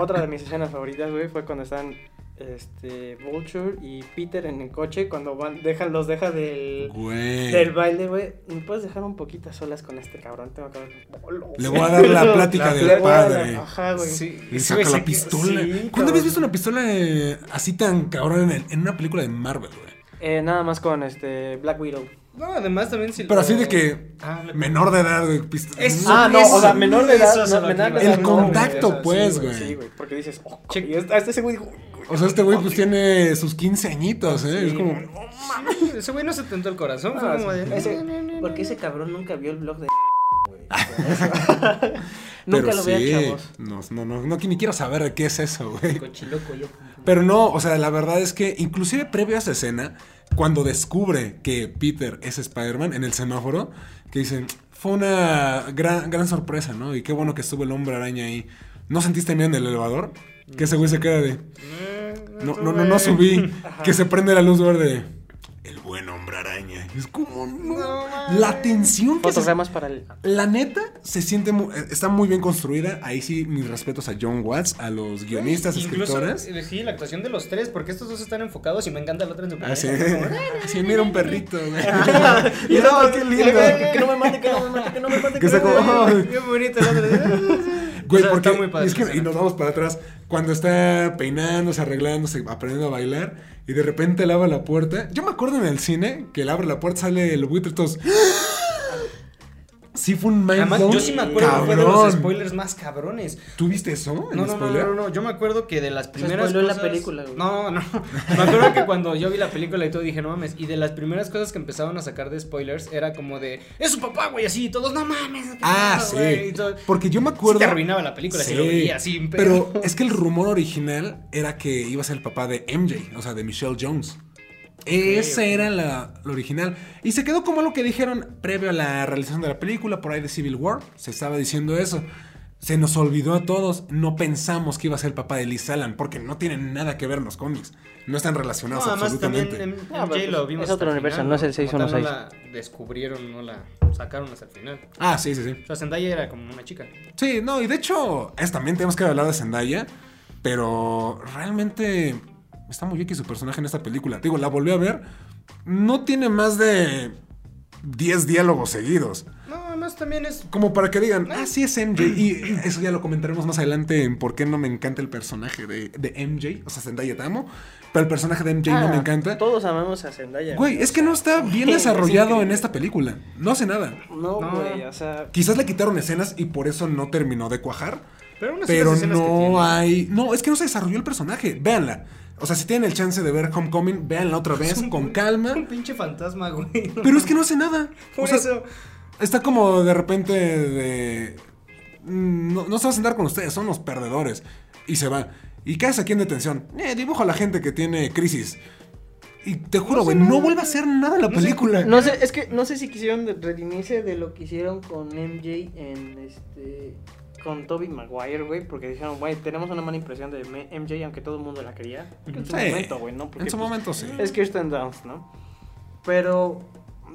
otra de mis escenas favoritas, güey, fue cuando están este Vulture y Peter en el coche cuando van dejan los deja del Güey. del baile, güey. ¿Me puedes dejar un poquito a solas con este cabrón? Tengo que hablar- Le voy a dar la plática La- del le voy a dar- padre. Ajá, güey. Sí, Le sí, saca la pistola. sí, ¿Cuándo cabrón. habías visto una pistola eh, así tan cabrón en, en una película de Marvel, güey? Eh, nada más con este Black Widow. No, además también si Pero lo- así de que Ah, menor de edad, güey. pist- Eso- Ah, no, o sea, menor de edad, no, menor de edad, El no, contacto, pues, güey. Sí, güey, porque dices, oh, Che- y hasta este güey dijo, O sea, este güey pues tiene sus 15 añitos, ¿eh? Sí, es como... Sí, ese güey no se tentó el corazón, fue Ah, como de... ese- porque ese cabrón nunca vio el blog de güey. Nunca Pero lo sí, chavos. No, no, no, no, ni quiero saber de qué es eso, güey. Cochiloco yo. Pero no, o sea, la verdad es que inclusive previo a esa escena, cuando descubre que Peter es Spider-Man en el semáforo, que dicen, fue una gran, gran sorpresa, ¿no? Y qué bueno que estuvo el hombre araña ahí. ¿No sentiste miedo en el elevador? Que ese güey se queda de, no, no, no, no subí, que se prende la luz verde. El buen hombre araña. Es como, no. La tensión que se para el la neta se siente mu- eh, está muy bien construida. Ahí sí, mis respetos a John Watts, a los guionistas, Incluso, escritores. eh, sí, la actuación de los tres, porque estos dos están enfocados y me encanta la otra en su Ah, sí. Sí, mira un perrito. Y no, qué lindo. Que no me mate, que no me mate, que no me mate. Que está no me como. Qué bonito el otro. Güey, O sea, porque está muy padre y es que- y nos vamos para atrás cuando está peinándose, arreglándose, aprendiendo a bailar y de repente él abre la puerta. Yo me acuerdo en el cine que él abre la puerta, sale el buitre y todos. Sí fue un mind Además, blown yo sí me acuerdo que fue de los spoilers más cabrones. ¿Tú viste eso? ¿El No, no, no, no, no, yo me acuerdo que de las primeras la cosas... película, güey. No, no, me acuerdo que cuando yo vi la película y todo dije, no mames, y de las primeras cosas que empezaban a sacar de spoilers era como de, es su papá, güey, así, y todos, no mames. Ah, sí. güey", y todo. Porque yo me Sí acuerdo. te arruinaba la película si Sí, lo veías sin Pero es que el rumor original era que iba a ser el papá de MJ, o sea, de Michelle Jones. Esa ok. era la, la original. Y se quedó como lo que dijeron previo a la realización de la película, por ahí de Civil War. Se estaba diciendo eso. Se nos olvidó a todos. No pensamos que iba a ser el papá de Liz Allen, porque no tienen nada que ver en los cómics. No están relacionados No, además también absolutamente. en, No, lo pues, vimos es otro el universo, final, no es el Como tal, 616. No la descubrieron, no la sacaron hasta el final. Ah, sí, sí, sí. O sea, Zendaya era como una chica. Sí, no, y de hecho, es, también tenemos que hablar de Zendaya, pero realmente está muy X su personaje en esta película. Digo, la volví a ver, no tiene más de 10 diálogos seguidos. No, además también es... Como para que digan, ah, sí es MJ. Y eso ya lo comentaremos más adelante en por qué no me encanta el personaje de, de MJ. O sea, Zendaya te amo, pero el personaje de MJ no me Ah, encanta. Todos amamos a Zendaya. Güey, es que no está bien Es desarrollado en esta película. No hace nada. No, No. güey, o sea. Quizás le quitaron escenas y por eso no terminó de cuajar. Pero, aún así Pero las escenas que tiene- no hay. No, es que no se desarrolló el personaje. Véanla. O sea, si tienen el chance de ver Homecoming, véanla otra vez Es un- con calma. Un pinche fantasma, güey. Pero es que no hace nada. Por o sea, eso... está como de repente de. No, no se va a sentar con ustedes, son los perdedores. Y se va. Y caes aquí en detención. Eh, dibujo a la gente que tiene crisis. Y te juro, güey, no, vuelve a hacer nada en la No sé. película. No sé, es que no sé si quisieron redimirse de lo que hicieron con MJ en este. Con Toby Maguire, güey, porque dijeron, güey, tenemos una mala impresión de MJ, aunque todo el mundo la quería. En su Sí. momento, güey, ¿no? Porque, en su pues, momento sí. Es Kirsten Dunst, ¿no? Pero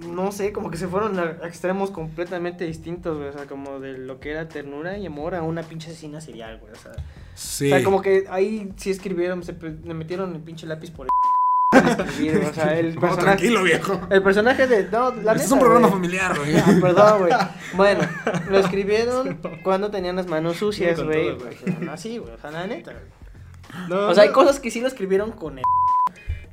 no sé, como que se fueron a extremos completamente distintos, güey. O sea, como de lo que era ternura y amor a una pinche asesina serial, güey. O sea, Sí. o sea, como que ahí sí escribieron, se le metieron el pinche lápiz por el escribir, o sea, el personaje. tranquilo, viejo. El personaje de. No, la Este es un programa familiar, güey. Ah, perdón, güey. Bueno, lo escribieron cuando tenían las manos sucias, güey. O sea, Así, güey. O sea, la neta, güey. No, O sea, hay cosas que sí lo escribieron con el.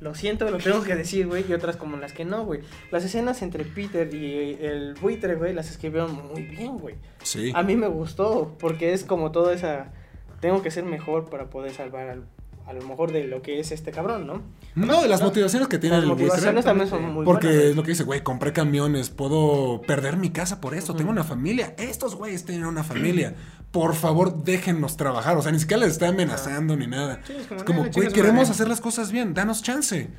Lo siento, lo tengo que decir, güey. Y otras como las que no, güey. Las escenas entre Peter y el buitre, güey, las escribieron muy bien, güey. Sí. A mí me gustó, porque es como toda esa. Tengo que ser mejor para poder salvar al, a lo mejor de lo que es este cabrón, ¿no? No, de las motivaciones que tiene Las el motivaciones también son muy Porque buenas. es lo que dice, güey, compré camiones, puedo perder mi casa por esto, tengo una familia. Estos güeyes tienen una familia. Por favor, déjennos trabajar. O sea, ni siquiera les está amenazando ni nada. Sí, es como, es como, "Eh, güey, queremos madre". hacer las cosas bien, danos chance.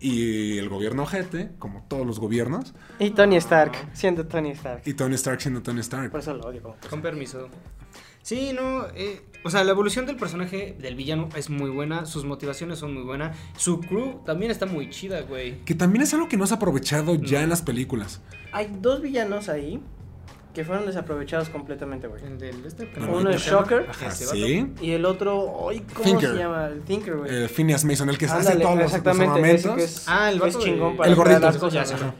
Y el gobierno ojete, como todos los gobiernos, Y Tony Stark, siendo Tony Stark. y Tony Stark siendo Tony Stark. Por eso lo odio Con permiso. Sí, no, eh, o sea, la evolución del personaje del villano es muy buena, sus motivaciones son muy buenas, su crew también está muy chida, güey. Que también es algo que no se ha aprovechado ya en las películas. Hay dos villanos ahí que fueron desaprovechados completamente, güey. El del este, Uno es. Shocker. Ajá, vato. sí. Y el otro, ay, ¿cómo Thinker. se llama? El Thinker, güey. El Phineas Mason, el que hace Ándale, todos los, los exactamente, que es, Ah, el es chingón para El gordito. las cosas. Ajá. ajá.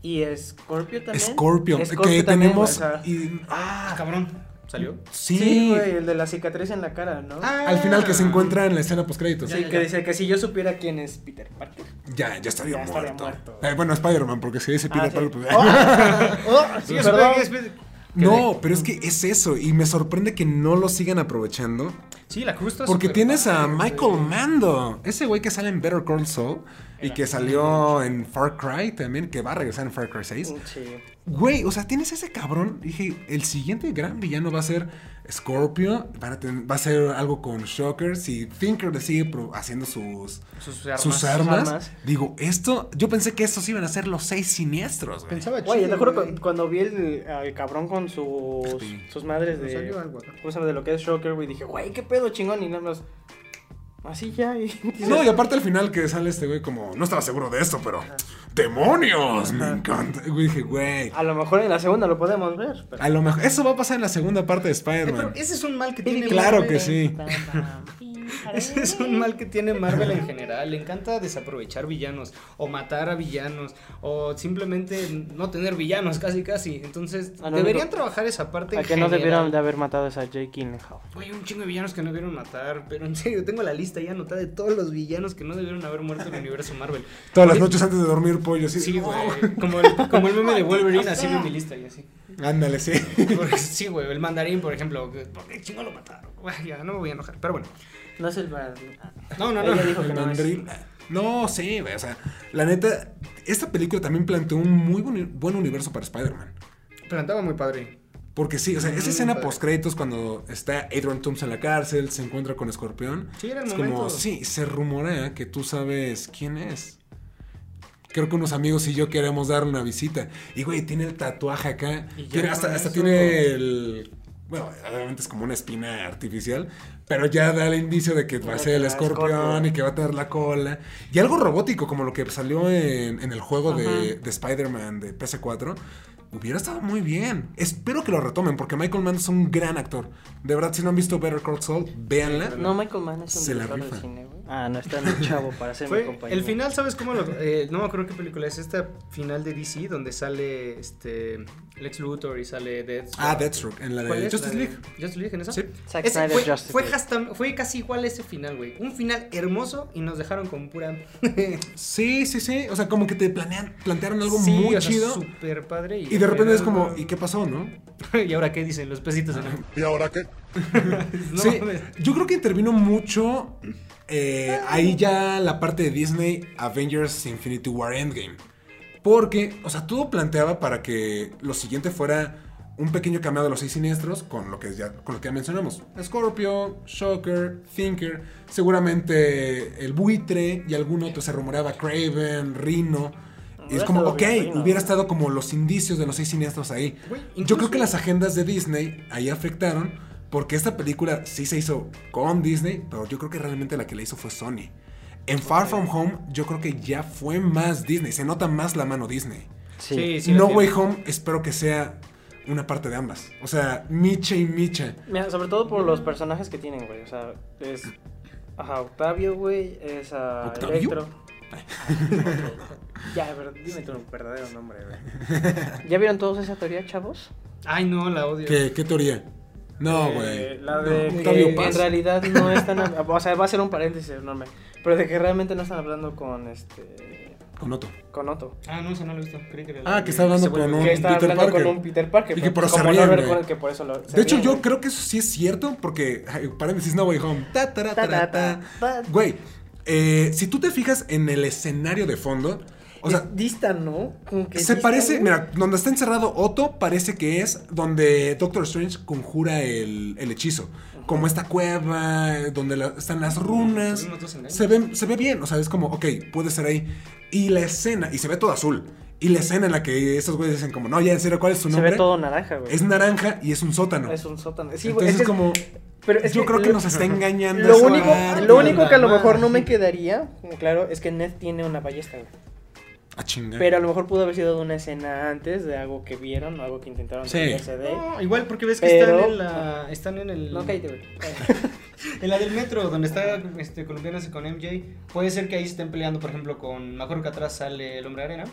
Y Scorpio también. Scorpio, que también, tenemos. güey, o sea, y- Ah, ah, cabrón, ¿salió? sí. Sí, güey, el de la cicatriz en la cara, ¿no? Al final que se encuentra en la escena post créditos. Sí, Ya, ya, que ya. dice que si yo supiera quién es Peter Parker. Ya, ya estaría Ya estaría muerto. muerto. Eh, bueno, Spider-Man, porque si dice Peter Ah, sí. Parker, pues, Oh, oh, Sí, perdón. No, pero es que es eso. Y me sorprende que no lo sigan aprovechando. Sí, la está Porque tienes a Michael. Mando. Ese güey que sale en Better Call Saul. Y que salió en Far Cry también. Que va a regresar en Far Cry 6. Sí. Güey, o sea, tienes ese cabrón. Dije, el siguiente gran villano va a ser Scorpio. van a tener- va a ser algo con Shocker. Si Thinker le sigue haciendo sus, Sus armas. sus armas. armas. Digo, esto. Yo pensé que estos iban a ser los seis siniestros, güey. Pensaba Güey, chido, te juro güey. que cuando vi el, al cabrón con sus, Sí. sus madres de. salió algo acá. ¿Cómo se llama? De lo que es Shocker, güey. Dije, güey, qué pedo chingón. Y nada más. Así ya. Y, No, y aparte al final que sale este güey como, no estaba seguro de esto, pero ¡demonios! Me encanta. Güey, dije, güey. A lo mejor en la segunda lo podemos ver. Pero... A lo mejor, eso va a pasar en la segunda parte de Eh, pero Spider-Man. ese es un mal que tiene Claro que sí. Ese es un mal que tiene Marvel en general. Le encanta desaprovechar villanos o matar a villanos o simplemente no tener villanos casi casi. Entonces Ah, no, deberían digo, trabajar esa parte. A en que no debieron de haber matado a esa Jake Gyllenhaal. Güey, un chingo de villanos que no debieron matar. Pero en serio, tengo la lista ya anotada de todos los villanos que no debieron haber muerto en el universo Marvel. Todas las noches antes de dormir, pollo, así. Sí, "Oh". güey. Como el, como el meme de Wolverine, así en mi lista y así. Ándale, sí. Porque sí, güey. El mandarín, por ejemplo. ¿Por qué chingo lo mataron? Ya, no me voy a enojar. Pero bueno. No es el bar- No, no, no. Ella dijo que El no es. No, sí, güey. O sea, la neta, esta película también planteó un muy buen, buen universo para Spider-Man. Pero andaba muy padre. Porque sí, o sea, esa Mm, escena padre. post créditos cuando está Adrian Toomes en la cárcel, se encuentra con Escorpión. Sí, era el es momento. como, sí, se rumorea que tú sabes quién es. Creo que unos amigos y yo queremos darle una visita. Y güey, tiene el tatuaje acá. Y ya Tiene- con hasta, hasta eso- tiene el. Bueno, obviamente es como una espina artificial. Pero ya da el indicio de que va a ser el escorpión Scorpion. y que va a tener la cola. Y algo robótico, como lo que salió en, en el juego de, Ajá. de Spider-Man de PS4. Hubiera estado muy bien. Espero que lo retomen porque Michael Mann es un gran actor. De verdad, si no han visto Better Call Saul, véanla. No, Michael Mann es un Se la rifa. cine, güey. Ah, no está muy chavo para ser mi compañero. el final, ¿sabes cómo lo.? eh, no me acuerdo qué película es. Esta final de DC donde sale este Lex Luthor y sale Deathstroke. Ah, Deathstroke, en la ¿Cuál de? Justice ¿La de League. Justice League en esa. Sí. Zack Ese Snyder fue, Justice fue, League. hasta- fue casi igual ese final, güey. Un final hermoso y nos dejaron con pura. Sí, sí, sí. O sea, como que te planean, plantearon algo Sí, muy o sea, chido. Súper padre. Y, Y de repente es como, ¿y qué pasó, no? ¿Y ahora qué dicen los pesitos? en el- ¿Y ahora qué? No sí, yo creo que intervino mucho eh, ahí ya la parte de Disney Avengers Infinity War Endgame. Porque, o sea, todo planteaba para que lo siguiente fuera un pequeño cameo de los seis siniestros con lo que ya, con lo que ya mencionamos. Scorpio, Shocker, Thinker, seguramente el buitre y algún otro se rumoreaba Craven, Rhino. Y es como, ok, bien hubiera estado como los indicios de los seis siniestros ahí. Yo creo que las agendas de Disney ahí afectaron porque esta película sí se hizo con Disney, pero yo creo que realmente la que la hizo fue Sony. En Far From Home yo creo que ya fue más Disney, se nota más la mano Disney. Sí. Sí, sí. no Way. Home espero que sea una parte de ambas. O sea, Micha y Micha. Mira, sobre todo por los personajes que tienen, güey. O sea, es. Ajá, Octavio, güey. Es a ¿Octavio? Electro. ya, pero dime tu verdadero nombre, güey. ¿Ya vieron todos esa teoría, chavos? Ay, no, la odio. ¿Qué, qué teoría? No, Eh, güey. la No, de que Octavio Paz. en realidad no están. O sea, va a ser un paréntesis enorme. Pero de que realmente no están hablando con este. Con Otto. Con Otto. Ah, no, eso no lo he visto. Creí que Ah, que está hablando con un- que está Peter hablando Parker. con un Peter Parker. Y que por eso como se no ríen, recuerdo güey. que por eso lo. se De hecho, ríen, yo güey. creo que eso sí es cierto porque, paréntesis, No Way Home. Ta, tara, Ta, tara, ta, ta. ta, ta. Güey, eh, si tú te fijas en el escenario de fondo, o sea, Es dista, ¿no? Como que se dista, parece, güey. mira, donde está encerrado Otto, parece que es donde Doctor Strange conjura el, el hechizo. Como esta cueva, donde la- están las runas. Se ve, se ve bien, o sea, es como, ok, puede ser ahí. Y la escena, y se ve todo azul. Y la escena en la que esos güeyes dicen como, no, ya en serio, ¿cuál es Se nombre? ve todo naranja, güey. Es naranja y es un sótano. Es un sótano. Sí, Entonces es que- como, pero es yo que creo que lo- nos está engañando. Lo único, lo único que a lo mejor no me quedaría, como claro, es que Ned tiene una ballesta, güey. A chingar. Pero a lo mejor pudo haber sido de una escena antes de algo que vieron o algo que intentaron Sí. de. No, igual porque ves que Pero- están en la. Están en el. No, güey. En la del metro, donde está este, colombiándose con MJ, puede ser que ahí estén peleando, por ejemplo, con. Me acuerdo que atrás sale el hombre arena.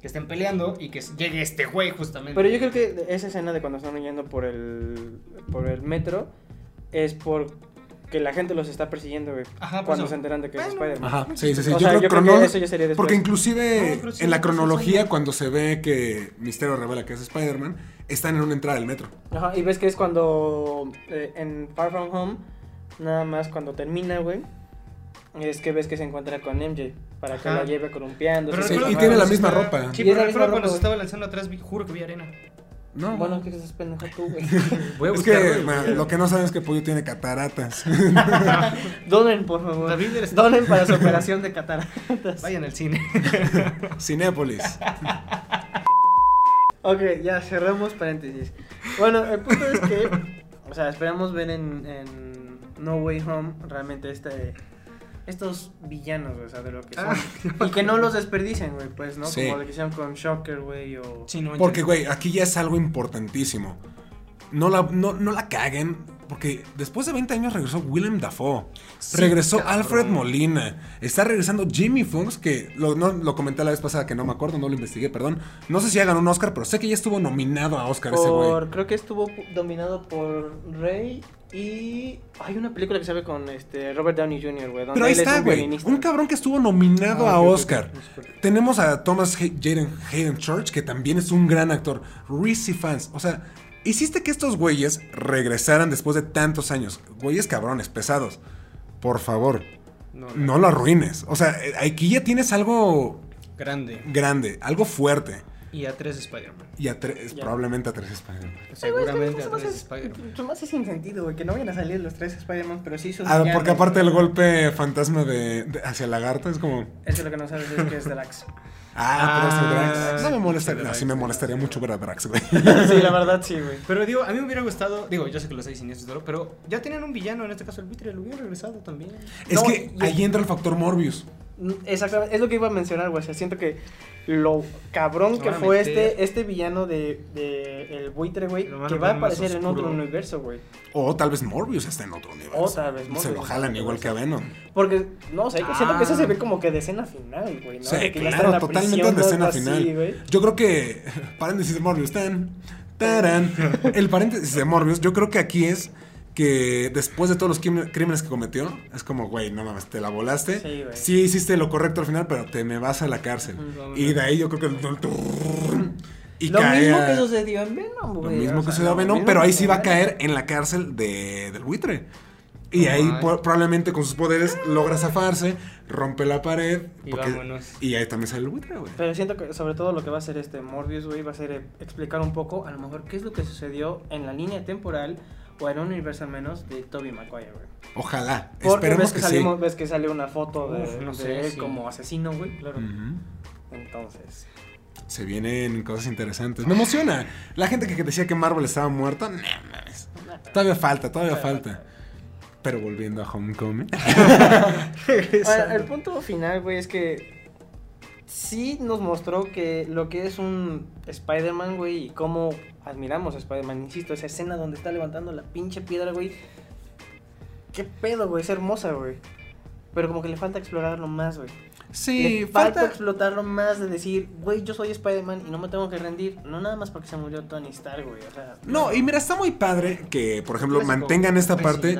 Que estén peleando y que llegue este güey justamente. Pero yo creo que esa escena de cuando están yendo por el por el metro es por que la gente los está persiguiendo, güey. Ajá, por cuando eso. se enteran de que es. Spider-Man. Ajá, sí, sí, sí. O yo sea, creo, yo creo que eso ya sería después. Porque inclusive No, pero sí, en la pues, cronología, cuando se ve que Misterio revela que es Spider-Man, están en una entrada del metro. Ajá, y ves que es cuando eh, en Far From Home, nada más cuando termina, güey, es que ves que se encuentra con MJ para que Ajá. la lleve columpiando. Pero Sí, y tiene la misma ropa. Sí, pero misma recuerdo cuando ropa, se estaba lanzando atrás, juro que vi arena. No, Bueno, que es pendejo tú, güey. Voy a es que lo que no saben es que Pollo tiene cataratas. Donen, por favor. David, eres- Donen para su operación de cataratas. Vayan al cine. Cinépolis. Ok, ya cerramos paréntesis. Bueno, el punto es que, o sea, esperamos ver en, en No Way Home realmente este estos villanos, güey, o sea, de lo que son. Ah, y que no los desperdicien, güey, pues, ¿no? Sí. Como lo que hicieron con Shocker, güey, o... Sí, no, Porque, güey, aquí ya es algo importantísimo. No la, no, no la caguen, porque después de 20 años regresó Willem Dafoe, Sí, regresó cabrón. Alfred Molina, está regresando Jimmy Fox, que lo, no, lo comenté la vez pasada que no me acuerdo, no lo investigué, perdón. No sé si ya ganó un Oscar, pero sé que ya estuvo nominado a Oscar ese güey. Por, creo que estuvo dominado por Rey y hay una película que se ve con este Robert Downey Jr., güey. donde Pero ahí está, un güey. Un cabrón que estuvo nominado Ah, a Oscar. Tenemos a Thomas Hay- Hayden, Hayden Church, que también es un gran actor. Reese Fans. O sea, hiciste que estos güeyes regresaran después de tantos años. Güeyes cabrones, pesados. Por favor, No, no lo arruines. O sea, eh, aquí ya tienes algo Grande. grande, algo fuerte. Y a tres Spider-Man. Y a tres, Ya. probablemente a tres Spider-Man. Seguramente a Eso tres es- Spider-Man. eso más es sin sentido, güey, que no vayan a salir los tres Spider-Man, pero sí sus Ah, porque aparte el golpe fantasma de, de- hacia lagarto es como. Es que lo que no sabes es que es Drax. Ah, pero es el Ah, Drax. No me molestaría. No, sí me molestaría mucho ver a Drax, güey. sí, la verdad sí, güey. Pero digo, a mí me hubiera gustado, digo, yo sé que los hay siniestros todo, pero ya tenían un villano, en este caso el buitre, lo hubiera regresado también. Es No, que ahí entra el factor Morbius. Mm, Exactamente, es lo que iba a mencionar, güey. O sea, siento que lo cabrón Lo que fue meter. este, este villano de, de el buitre, güey, Lo que va a aparecer en otro universo, güey. O tal vez Morbius está en otro universo. O tal vez Se Morbius lo está jalan igual que a Venom. Porque, no, o sea, siento que eso Ah. se ve como que de escena final, güey, ¿no? Sí, que ya está en claro, la totalmente prisión, de o escena así, final. Yo creo que. Paréntesis de Morbius. Tan, tarán. El paréntesis de Morbius, yo creo que aquí es que después de todos los crímenes que cometió, es como, güey, no mames, te la volaste. Sí. Sí, hiciste lo correcto al final, pero te me vas a la cárcel. Y de ahí yo creo que. Y lo cae mismo a- que sucedió en Venom, Lo güey. mismo o que sucedió lo Venom, mismo pero ahí sí va a caer en la cárcel de, del buitre. Y ahí probablemente con sus poderes logra zafarse, rompe la pared. Y porque- vámonos. y ahí también sale el buitre, güey. Pero siento que sobre todo lo que va a hacer este Morbius, güey, va a ser eh, explicar un poco, a lo mejor, qué es lo que sucedió en la línea temporal o en un universo al menos de Tobey Maguire, güey. Ojalá. Porque Esperemos ves que, que, sí. salimos, ves que sale una foto de, Uf, no de sé, él sí. como asesino, güey. Claro. Entonces, Se vienen cosas interesantes. Me emociona. La gente que decía que Marvel estaba muerta, no mames. Todavía falta, todavía falta. Pero volviendo a Homecoming. Bueno, el punto final, güey, es que sí nos mostró que lo que es un Spider-Man, güey, y cómo admiramos a Spider-Man. Insisto, esa escena donde está levantando la pinche piedra, güey. Qué pedo, güey, es hermosa, güey. Pero como que le falta explorarlo más, güey. Sí, le falta falta. explotarlo más de decir, güey, yo soy Spider-Man y no me tengo que rendir. No nada más porque se murió Tony Stark, güey. O sea, No, y mira, está muy padre que, por ejemplo, mantengan esta parte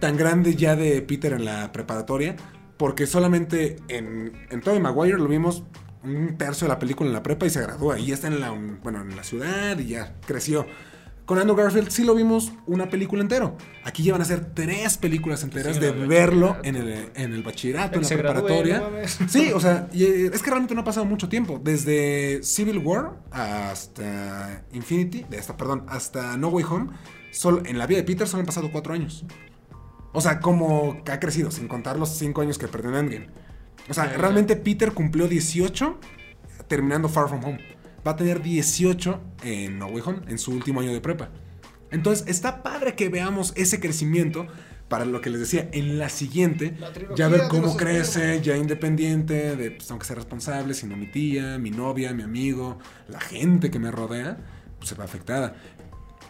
tan grande ya de Peter en la preparatoria. Porque solamente en, en Tobey Maguire lo vimos un tercio de la película en la prepa y se gradúa. Y ya está en la, bueno, en la ciudad y ya creció. Con Andrew Garfield sí lo vimos una película entero. Aquí ya van a ser tres películas enteras Sí, de en verlo en el, en el bachillerato, en la gradúe, preparatoria. no. Sí, o sea, y, eh, es que realmente no ha pasado mucho tiempo. Desde Civil War hasta Infinity, de esta, perdón, hasta No Way Home, solo, en la vida de Peter solo han pasado cuatro años. O sea, como que ha crecido, sin contar los cinco años que perdió en Endgame. O sea, realmente Peter cumplió 18 terminando Far From Home. Va a tener 18 en No Way Home, en su último año de prepa. Entonces, está padre que veamos ese crecimiento para lo que les decía en la siguiente. La Ya ver cómo crece, ya independiente, de pues tengo que ser responsable, sino mi tía, mi novia, mi amigo, la gente que me rodea, pues se va afectada.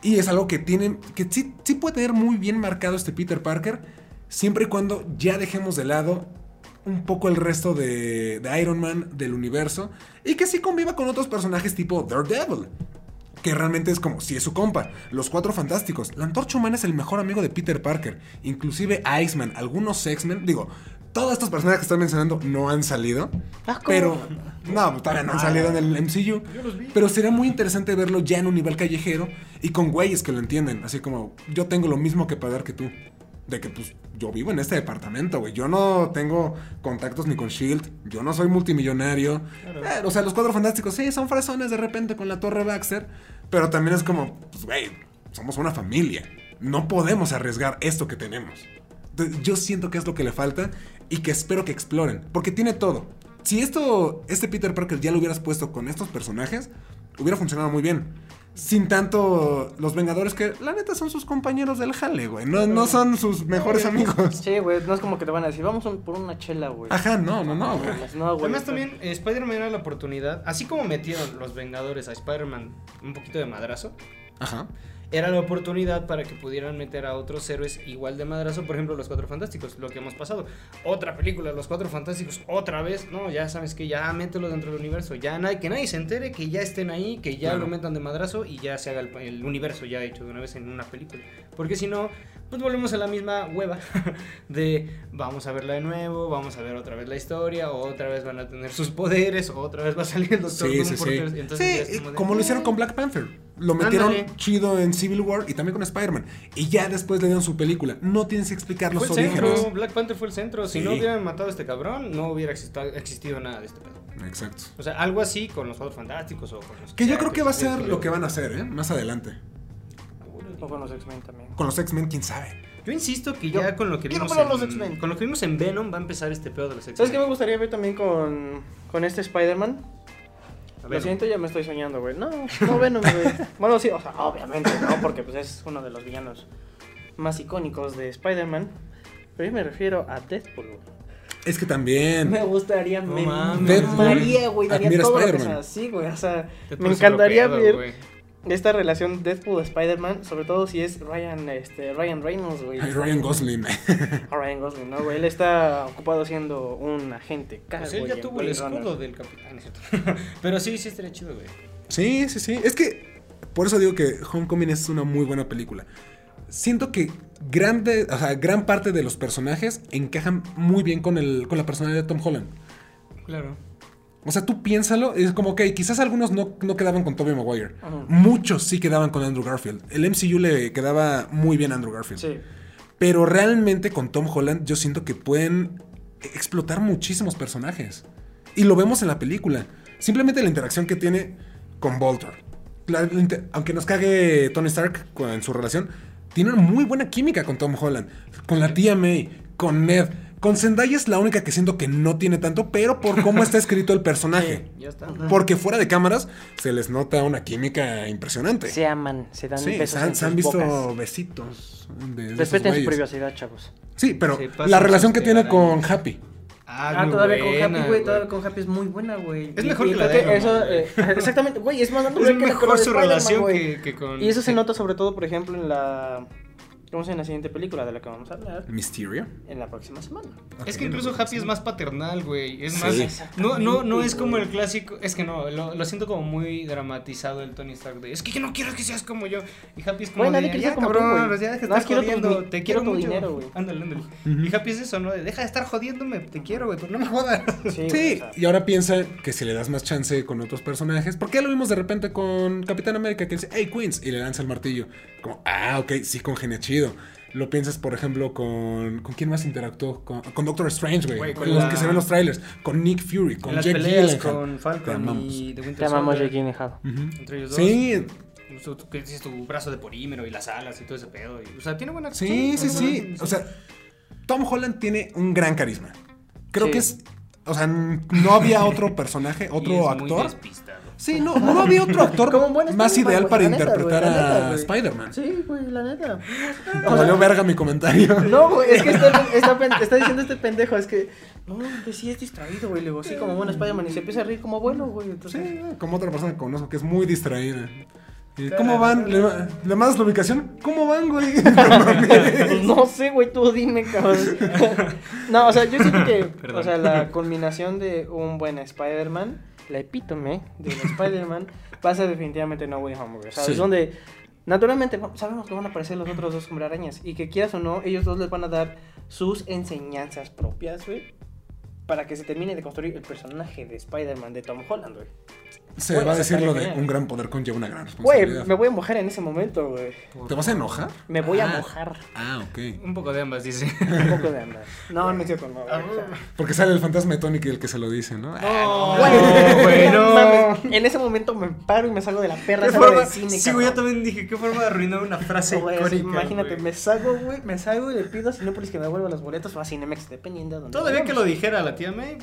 Y es algo que tienen, que sí, sí puede tener muy bien marcado este Peter Parker, siempre y cuando ya dejemos de lado un poco el resto de, de Iron Man, del universo, y que sí conviva con otros personajes tipo Daredevil. Que realmente es como, si es su compa, los cuatro fantásticos. La antorcha humana es el mejor amigo de Peter Parker. Inclusive Iceman, algunos X-Men. Digo, todas estas personas que estoy mencionando no han salido. Ah, ¿cómo? Pero, no, todavía no han salido en el MCU. Pero sería muy interesante verlo ya en un nivel callejero y con güeyes que lo entienden. Así como, yo tengo lo mismo que pagar que tú. De que, pues, yo vivo en este departamento, güey. Yo no tengo contactos ni con Shield. Yo no soy multimillonario. Eh, o sea, los cuatro fantásticos, sí, son fresones de repente con la Torre Baxter. Pero también es como, pues, güey, somos una familia. No podemos arriesgar esto que tenemos. Entonces, yo siento que es lo que le falta y que espero que exploren. Porque tiene todo. Si esto, este Peter Parker ya lo hubieras puesto con estos personajes, hubiera funcionado muy bien. Sin tanto los Vengadores que la neta son sus compañeros del jale, güey. No, no son sus mejores amigos. Sí, güey, no es como que te van a decir, vamos por una chela, güey. Ajá, no, no, no, güey. Pues No, güey. Además también eh, Spider-Man era la oportunidad, así como metieron los Vengadores a Spider-Man un poquito de madrazo, Ajá. Era la oportunidad para que pudieran meter a otros héroes igual de madrazo, por ejemplo, los Cuatro Fantásticos, lo que hemos pasado. Otra película, los Cuatro Fantásticos, otra vez, no, ya sabes que ya mételo dentro del universo, ya nadie, que nadie se entere, que ya estén ahí, que ya Claro. lo metan de madrazo y ya se haga el, el universo ya hecho de una vez en una película. Porque si no, pues volvemos a la misma hueva de vamos a verla de nuevo, vamos a ver otra vez la historia, otra vez van a tener sus poderes, otra vez va a salir el Doctor Sí, Doom sí, sí. ter- entonces ya es Sí, como de, como lo hicieron "Eh". con Black Panther. Lo metieron Ándale. chido en Civil War y también con Spider-Man. Y ya después le dieron su película. No tienes que explicar los Fue el orígenes. centro, Black Panther fue el centro. Si Sí. no hubieran matado a este cabrón, no hubiera existido, existido nada de este pedo. Exacto. O sea, algo así con los Cuatro Fantásticos o con los Que yo creo que va a ser lo que van a hacer, ¿eh? Más adelante. O con los X-Men también. Con los X-Men, quién sabe. Yo insisto que Yo ya con lo que vimos los en, X-Men. con lo que vimos en Venom va a empezar este pedo de los X-Men. ¿Sabes qué me gustaría ver también con, con este Spider-Man? A Lo siento, ya me estoy soñando, güey. No, no Venom, güey. Bueno, sí, o sea, obviamente, ¿no? Porque pues es uno de los villanos más icónicos de Spider-Man. Pero yo me refiero a Deadpool, güey. Es que también. Me gustaría, No me mames. Deadpool mamaría, güey. Daría todo lo que sea así, güey. O sea, Deadpool me encantaría ver. Esta relación Deadpool-Spider-Man. Sobre todo si es Ryan, este, Ryan Reynolds, güey. Ryan Gosling. Ah, Ryan Gosling, ¿no, güey? Él está ocupado siendo un agente Pues él ya tuvo el Runner. escudo del capitán. no es cierto. Pero sí, sí estaría chido, güey. Sí, sí, sí. Es que por eso digo que Homecoming es una muy buena película. Siento que grande, o sea, gran parte de los personajes encajan muy bien con, el, con la personalidad de Tom Holland. Claro. O sea, tú piénsalo, es como que quizás algunos no, no quedaban con Tobey Maguire. Ajá. Muchos sí quedaban con Andrew Garfield. El MCU le quedaba muy bien a Andrew Garfield. Sí. Pero realmente con Tom Holland yo siento que pueden explotar muchísimos personajes. Y lo vemos en la película. Simplemente la interacción que tiene con. La- inter- aunque nos cague Tony Stark en su relación, tiene una muy buena química con Tom Holland. Con la tía May, con Ned. Con Zendaya es la única que siento que no tiene tanto, pero por cómo está escrito el personaje. Ya está. Porque fuera de cámaras se les nota una química impresionante. Se aman, se dan Sí, besos se han, en se han sus visto bocas. besitos. de- Respeten su privacidad, chavos. Sí, pero la relación que tiene con. Happy. Ah, Ah, todavía con Happy, güey, todavía con Happy es muy buena, güey. Es Y- mejor y que la eso, eh, exactamente, güey, es más Es que mejor su relación güey. que, que con. Y eso se nota sobre todo, por ejemplo, en la... ¿Cómo se llama en la siguiente película de la que vamos a hablar? Mysterio. En la próxima semana. Es que incluso Happy es más paternal, güey. Es Sí. más. No, no, no es como el clásico. Es que no, lo, lo siento como muy dramatizado el Tony Stark. De, es que yo no quiero que seas como yo. Y Happy es como. Nadie de, ya, como tú, cabrón, güey. ya deja de Nada estar quiero tu jodiendo. di- te quiero quiero tu mucho. dinero, güey. Ándale, ándale. Ujú. Y Happy es eso, ¿no? De, deja de estar jodiéndome. Te quiero, güey. Pero no me jodas. Sí, Sí, o sea, y ahora piensa que si le das más chance con otros personajes, porque ya lo vimos de repente con Capitán América que dice, hey Queens, y le lanza el martillo. Como, ah, ok, sí, congenia chido. Lo piensas, por ejemplo, con. ¿Con quién más interactuó? Con, con Doctor Strange, güey. Con los la- que se ven en los trailers. Con Nick Fury, con en las Jake peleas Gyllenhaal. con Falcon y The Winter Te amamos. Jake Gyllenhaal. Entre ellos dos. Sí, Tu, tu- que dices, tu brazo de porímero y las alas y todo ese pedo. y- o sea, tiene buena sí, sí, sí. O sea, Tom Holland tiene un gran carisma. Creo Sí. que es. O sea, no había otro personaje, Y otro es muy actor. Sí, no, no había otro actor Como un buen más ideal para neta, interpretar la neta, a. Spider-Man. Sí, güey, la neta. Me valió verga mi comentario. No, güey, es que está, está, pen- está diciendo este pendejo, es que, no, pues sí es distraído, güey, luego, sí, como buen Spider-Man, y se empieza a reír como bueno, güey, entonces... Sí, como otra persona que conozco que es muy distraída. ¿Cómo van? ¿Le, le mandas la ubicación? ¿Cómo van, güey? No. Pues no sé, güey, tú dime, cabrón. no, o sea, yo siento que, Perdón. o sea, la culminación de un buen Spider-Man, la epítome de Spider-Man, pasa definitivamente No Way Home, güey. O sea, Sí. es donde, naturalmente, sabemos que van a aparecer los otros dos hombre arañas, y que quieras o no, ellos dos les van a dar sus enseñanzas propias, güey, para que se termine de construir el personaje de Spider-Man de Tom Holland, güey. Se Güey, va a decir lo de un gran poder conlleva una gran Güey, responsabilidad. me voy a mojar en ese momento, güey. ¿Te vas a enojar? Me voy Ah. a mojar. Ah, ok. Un poco de ambas, dice. Un poco de ambas. No, no es cierto, no, güey. Porque sale el fantasma de Tony que el que se lo dice, ¿no? Ah, Oh, Güey, güey, no. En ese momento me paro y me salgo de la perra ¿Qué sala forma? del cine, sí, güey, yo también dije, ¿qué forma de arruinar una frase Güey, icónica? imagínate, güey? me salgo, güey, me salgo y le pido a Cinépolis que me devuelva los boletos o a Cinemex, dependiendo de dónde Todavía que lo dijera la tía May, eh,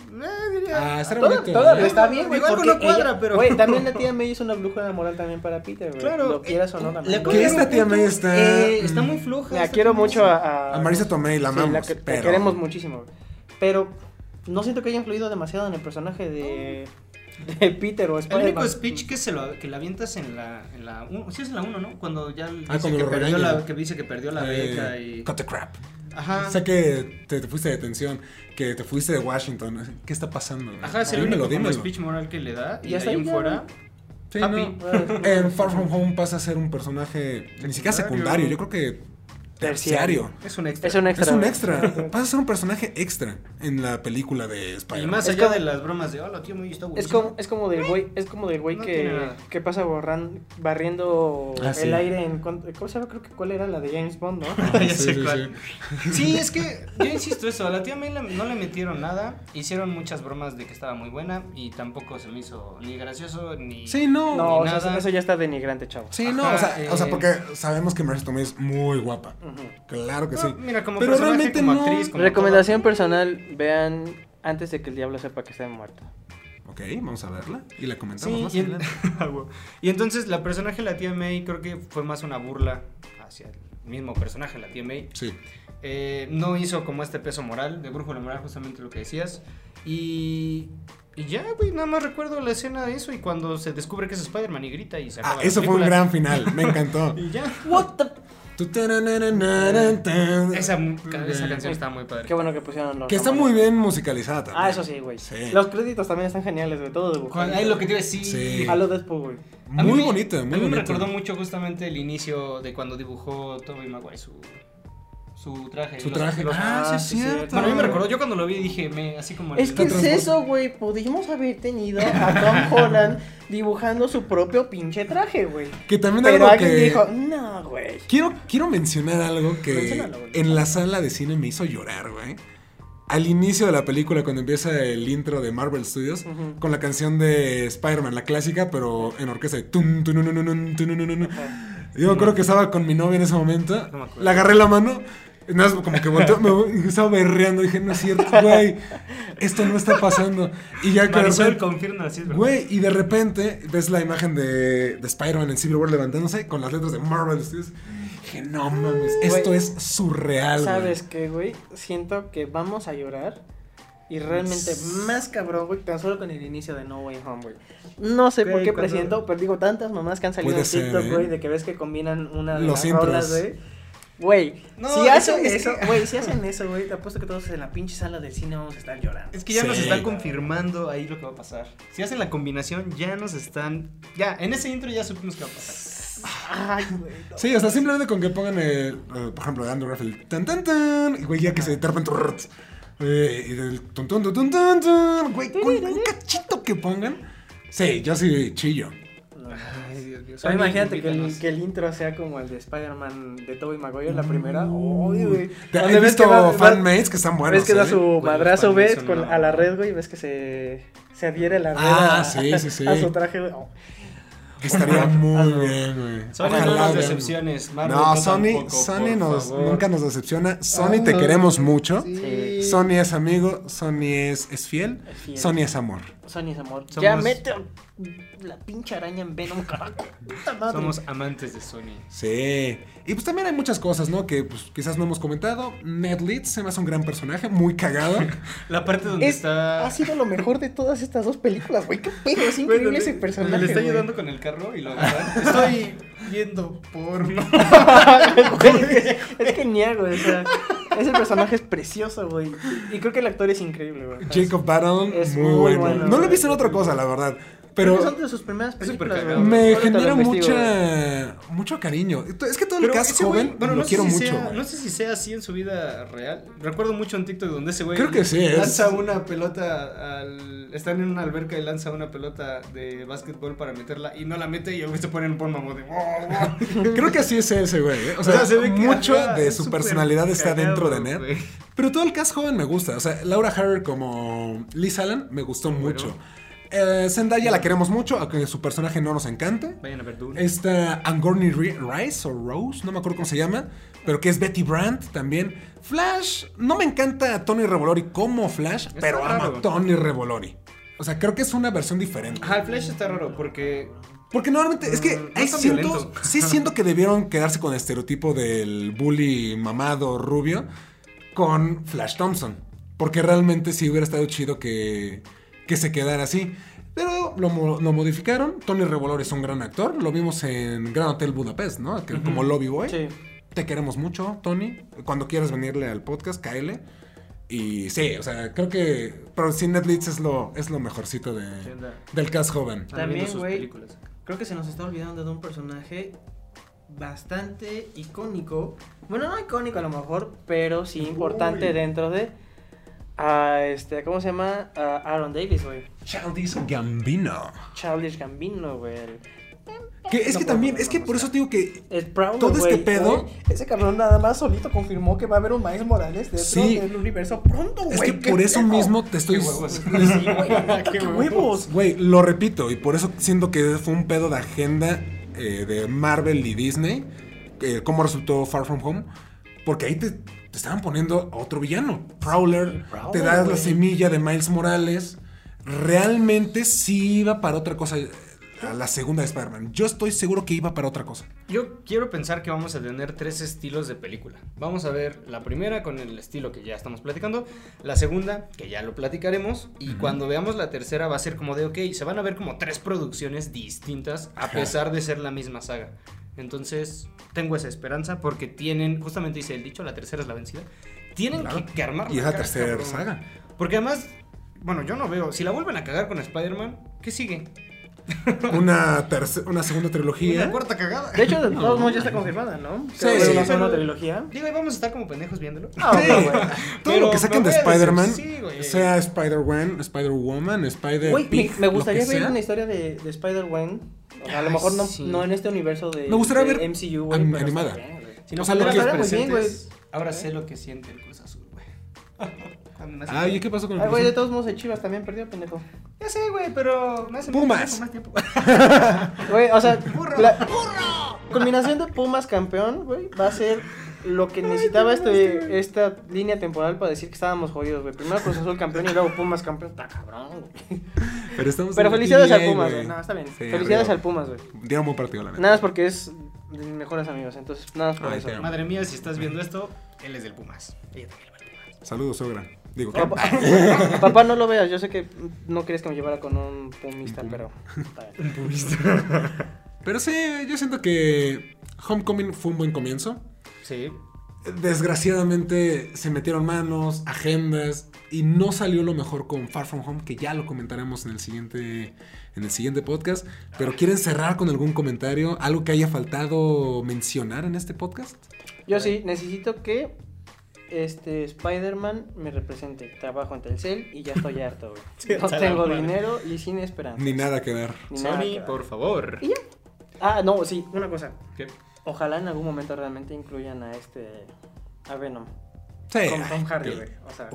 diría. Ah, bonito. todavía está bien, güey. Igual no cuadra, pero- Güey, también la tía May es una brújula moral también para Peter, güey. Claro, Lo quieras o no, eh, también. Que esta tía May está... Eh, está muy floja. La quiero mucho a... A, A Marisa Tomei la sí, amamos, que- la pero- queremos muchísimo, güey. Pero no siento que haya influido demasiado en el personaje de... de Peter o El Spider-Man. único speech que se lo que la avientas en la en la uno, sí es en la 1, ¿no? Cuando ya dice Ah, cuando que lo perdió la que dice que perdió la Eh, beca y Cut the crap. Ajá. Sé que te, te fuiste de detención, que te fuiste de Washington. ¿Qué está pasando? Ajá, es el dímelo, único dímelo. speech moral que le da y, Y hasta ahí en fuera Sí, Happy. no. En Far From Home pasa a ser un personaje ni siquiera Secundario. yo creo que Terciario. es un extra. Es un extra. Es un extra. Pasa a ser un personaje extra en la película de Y Spider-Man. más Es allá como- de las bromas de, hola, tío, muy está Es buenísimo". como, es como del güey, es como del güey No que, que pasa borran, barriendo Ah, sí. el aire en ¿cómo se llama? Creo que cuál era la de James Bond, ¿no? ya Sí, sé sí, cuál. Sí, es que yo insisto eso, a la tía May no le metieron nada, hicieron muchas bromas de que estaba muy buena y tampoco se me hizo ni gracioso ni Sí, no. No, o ni sea, nada. eso ya está denigrante, chavo. Sí, no, o sea, o sea, eh. porque sabemos que Marisa Tomei es muy guapa. Ujú. Claro que No, sí. mira, como Pero realmente como no. actriz, como Recomendación personal, vean antes de que el diablo sepa que está muerto. Ok, vamos a verla y la comentamos Sí, más y, en-. Ah, y entonces la personaje de la tía May creo que fue más una burla hacia el mismo personaje, la tía May. Sí. Eh, no hizo como este peso moral, de brújula moral, justamente lo que decías. Y, y ya, güey, nada más recuerdo la escena de eso y cuando se descubre que es Spider-Man y grita y se Ah, acaba la eso fue un gran final, me encantó. Y ya. What the. Esa, esa canción está muy padre. Qué bueno que pusieron los Que está nombres. muy bien musicalizada también. Ah, eso sí, güey. Sí. Los créditos también están geniales, güey, todo dibujado. Ahí lo que te iba a decir. Sí. A lo Deadpool, güey. A mí Muy bonita, a muy mí me bonita. recordó mucho justamente el inicio de cuando dibujó Tobey Maguire su, su traje. Su traje. los- ah, sí, ah, es sí, cierto. cierto. Bueno, a mí me recordó, yo cuando lo vi dije, me, así como... Es el- que es eso, güey. Pudimos haber tenido a Tom Holland dibujando su propio pinche traje, güey. Que también Pero algo que... dijo, no, güey. Quiero, quiero mencionar algo que en la sala de cine me hizo llorar, güey. Al inicio de la película, cuando empieza el intro de Marvel Studios, con la canción de Spider-Man, la clásica, pero en orquesta de tum. Yo me acuerdo que estaba con mi novia en ese momento, No me acuerdo. le agarré la mano, nada más como que volteó, me estaba berreando, dije, no es cierto, güey, esto no está pasando. Y ya que repente- confirma, verdad. Güey, y de repente ves la imagen de, de Spider-Man en Civil War levantándose con las letras de Marvel Studios. Dije, no mames, esto Güey, es surreal, güey. ¿Sabes qué, güey? Siento que vamos a llorar. Y realmente más cabrón, güey, tan solo con el inicio de No Way Home, güey. No sé por Güey, qué presiento, pero digo, tantas mamás que han salido en ser, TikTok, ¿eh? güey, de que ves que combinan una de Los las rolas, güey. Güey, No, si eso hacen es eso, que- güey, si hacen eso, güey, te apuesto que todos en la pinche sala del cine vamos a estar llorando. Es que ya Sí. nos están confirmando ahí lo que va a pasar. Si hacen la combinación, ya nos están. Ya, en ese intro ya supimos que va a pasar. Ay, güey. no. Sí, o sea, simplemente con que pongan, el, eh, por ejemplo, de Andrew Garfield, tan tan tan, y güey, ya que se rrrt, eh, y del tun tun tun tun, güey, con un cachito que pongan, sí, yo sí chillo. Imagínate que el, Invítanos. que el intro sea como el de Spider-Man de Tobey Maguire, la primera. Ay, güey. He visto fanmates que están buenos. ves que da ¿eh? su madrazo, ves, con, son a la red, güey, y ves que se, se adhiere la red Ah, a, sí, sí, sí. a su traje, güey. Oh. Estaría muy bien, güey. Sony Ojalá, no nos decepciones. Marvel No, Sony, tampoco, Sony nos, nunca nos decepciona. Sony, te queremos mucho. Sí. Sony es amigo, Sony es, es fiel, Es fiel. Sony es amor. Sony es amor. Somos- Ya mete la pinche araña en Venom, carajo. Puta madre. Somos amantes de Sony. Sí. Y pues también hay muchas cosas, ¿no? Que pues quizás no hemos comentado. Ned Leeds se me hace un gran personaje, muy cagado. La parte donde Es- está. Ha sido lo mejor de todas estas dos películas, güey. Qué pedo, es increíble ese personaje. Le está güey. ayudando con el carro y lo agarran. Estoy viendo porno. Es genial, güey. O sea, ese personaje es precioso, güey. Y, creo que el actor es increíble, güey. Jacob Baron, Es muy, muy bueno. bueno, No lo he visto en otra cosa, la verdad. Pero que son de sus primeras Es súper películas, cagado. güey. me lo genera mucha, mucho cariño. Es que todo el Pero cast ese güey, joven bueno, lo no sé quiero si mucho, sea-. No sé si sea así en su vida real. Recuerdo mucho un TikTok donde ese güey Creo que sí, es- lanza una pelota al. Están en una alberca y lanza una pelota de básquetbol para meterla y no la mete y el güey se pone en como de. "Wow, wow". Creo que así es ese güey. ¿eh? O O sea, sea, se ve que, mucho de su personalidad está cagado, dentro de Ned. Pero todo el cast joven me gusta. O sea, Laura Harrer como Liz Allen me gustó Bueno. mucho. Eh, Zendaya la queremos mucho, aunque su personaje no nos encante. Vayan a ver Dune. Esta Angorny Ri- Rice o Rose, no me acuerdo cómo se llama, pero que es Betty Brandt también. Flash, no me encanta Tony Revolori como Flash, Está pero amo raro. a Tony Revolori. O sea, creo que es una versión diferente. Ajá, el Flash está raro porque. Porque normalmente, es que Mm, no siento, sí siento que debieron quedarse con el estereotipo del bully mamado rubio con Flash Thompson. Porque realmente sí hubiera estado chido que, que se quedara así. Pero lo, mo- lo modificaron. Tony Revolor es un gran actor. Lo vimos en Gran Hotel Budapest, ¿no? Que- Como Lobby Boy. Sí. Te queremos mucho, Tony. Cuando quieras venirle al podcast, cáele. Y sí, o sea, creo que. Pero sí, Netflix es lo, es lo mejorcito de, del cast joven. También, güey. películas. Creo que se nos está olvidando de un personaje bastante icónico. Bueno, no icónico a lo mejor, pero sí importante Uy. dentro de. A este, ¿Cómo se llama? A Aaron Davis, güey. Childish Gambino. Childish Gambino, güey. Que es No que también, es que por eso te digo que Es Todo este pedo- Ese cabrón nada más solito confirmó que va a haber un Miles Morales dentro Sí. del universo pronto, güey. Es que ¡Qué por eso mismo te estoy. Qué huevos. Sí, güey. ¡Qué huevos! Güey, lo repito, y por eso siento que fue un pedo de agenda eh, de Marvel y Disney. eh, cómo resultó Far From Home. Porque ahí te, te estaban poniendo a otro villano. Prowler, Prowler, te das la semilla de Miles Morales. Realmente sí iba para otra cosa. A la segunda de Spider-Man. Yo estoy seguro que iba para otra cosa. Yo quiero pensar que vamos a tener tres estilos de película. Vamos a ver la primera con el estilo que ya estamos platicando, la segunda que ya lo platicaremos y cuando veamos la tercera va a ser como de, ok, se van a ver como tres producciones distintas a pesar de ser la misma saga. Entonces tengo esa esperanza porque tienen, justamente dice el dicho, la tercera es la vencida. Tienen Claro. que, que armar Y es la tercera saga. Porque además, bueno, yo no veo, si la vuelven a cagar con Spider-Man, ¿qué sigue? Una, terce- una segunda trilogía. Una cuarta cagada. De hecho, de todos modos ya está confirmada, ¿no? Sí, sí, una segunda trilogía. Digo, y vamos a estar como pendejos viéndolo. Ah, Sí. güey. Todo Pero lo que saquen de Spider-Man, sí, sea Spider-Man, Spider-Woman, Spider-Pig. Güey, me, me lo gustaría que ver sea. una historia de, de Spider-Man. A lo mejor no, sí. no en este universo de, Me gustaría de ver MCU, güey. an- pero animada. está bien, güey. Si no O sea, lo que- muy bien, presentes, ahora sé lo que siente el Cruz Azul, güey. Cuando Ay, ¿y qué pasó con el Ay, güey, de todos modos el Chivas también perdió, pendejo. Ya sé, güey, pero me hace Pumas. más tiempo. Güey, o sea, Burro. la combinación de Pumas campeón, güey, va a ser lo que necesitaba este, esta línea temporal para decir que estábamos jodidos, güey. Primero Cruz Azul campeón y luego Pumas campeón. Está cabrón, güey. Pero, estamos Pero felicidades al Pumas, güey. No, está bien. Sí, felicidades arriba. al Pumas, güey. Dieron buen partido, la neta. Nada más porque es de mis mejores amigos, entonces nada más por Ay, eso. Madre mía, si estás viendo esto, él es del Pumas. Ella también. Saludos, sogra. Digo, ¿qué? Papá, papá, no lo veas, yo sé que no querías que me llevara con un pumista, Un pum. pero... está bien. Pero sí, yo siento que Homecoming fue un buen comienzo. Sí. Desgraciadamente se metieron manos, agendas y no salió lo mejor con Far From Home, que ya lo comentaremos en el siguiente, en el siguiente podcast. Pero ¿quieren cerrar con algún comentario? ¿Algo que haya faltado mencionar en este podcast? Yo sí, necesito que este Spider-Man me represente. Trabajo en Telcel y ya estoy harto, güey. Sí, no tengo madre. dinero y sin esperanza. Ni nada que ver. Ni que ver. por favor. Y ya. Ah, no, sí, una cosa. ¿Qué? Ojalá en algún momento realmente incluyan a este... A Venom. Sí. Con Tom Hardy, que- güey. O sea,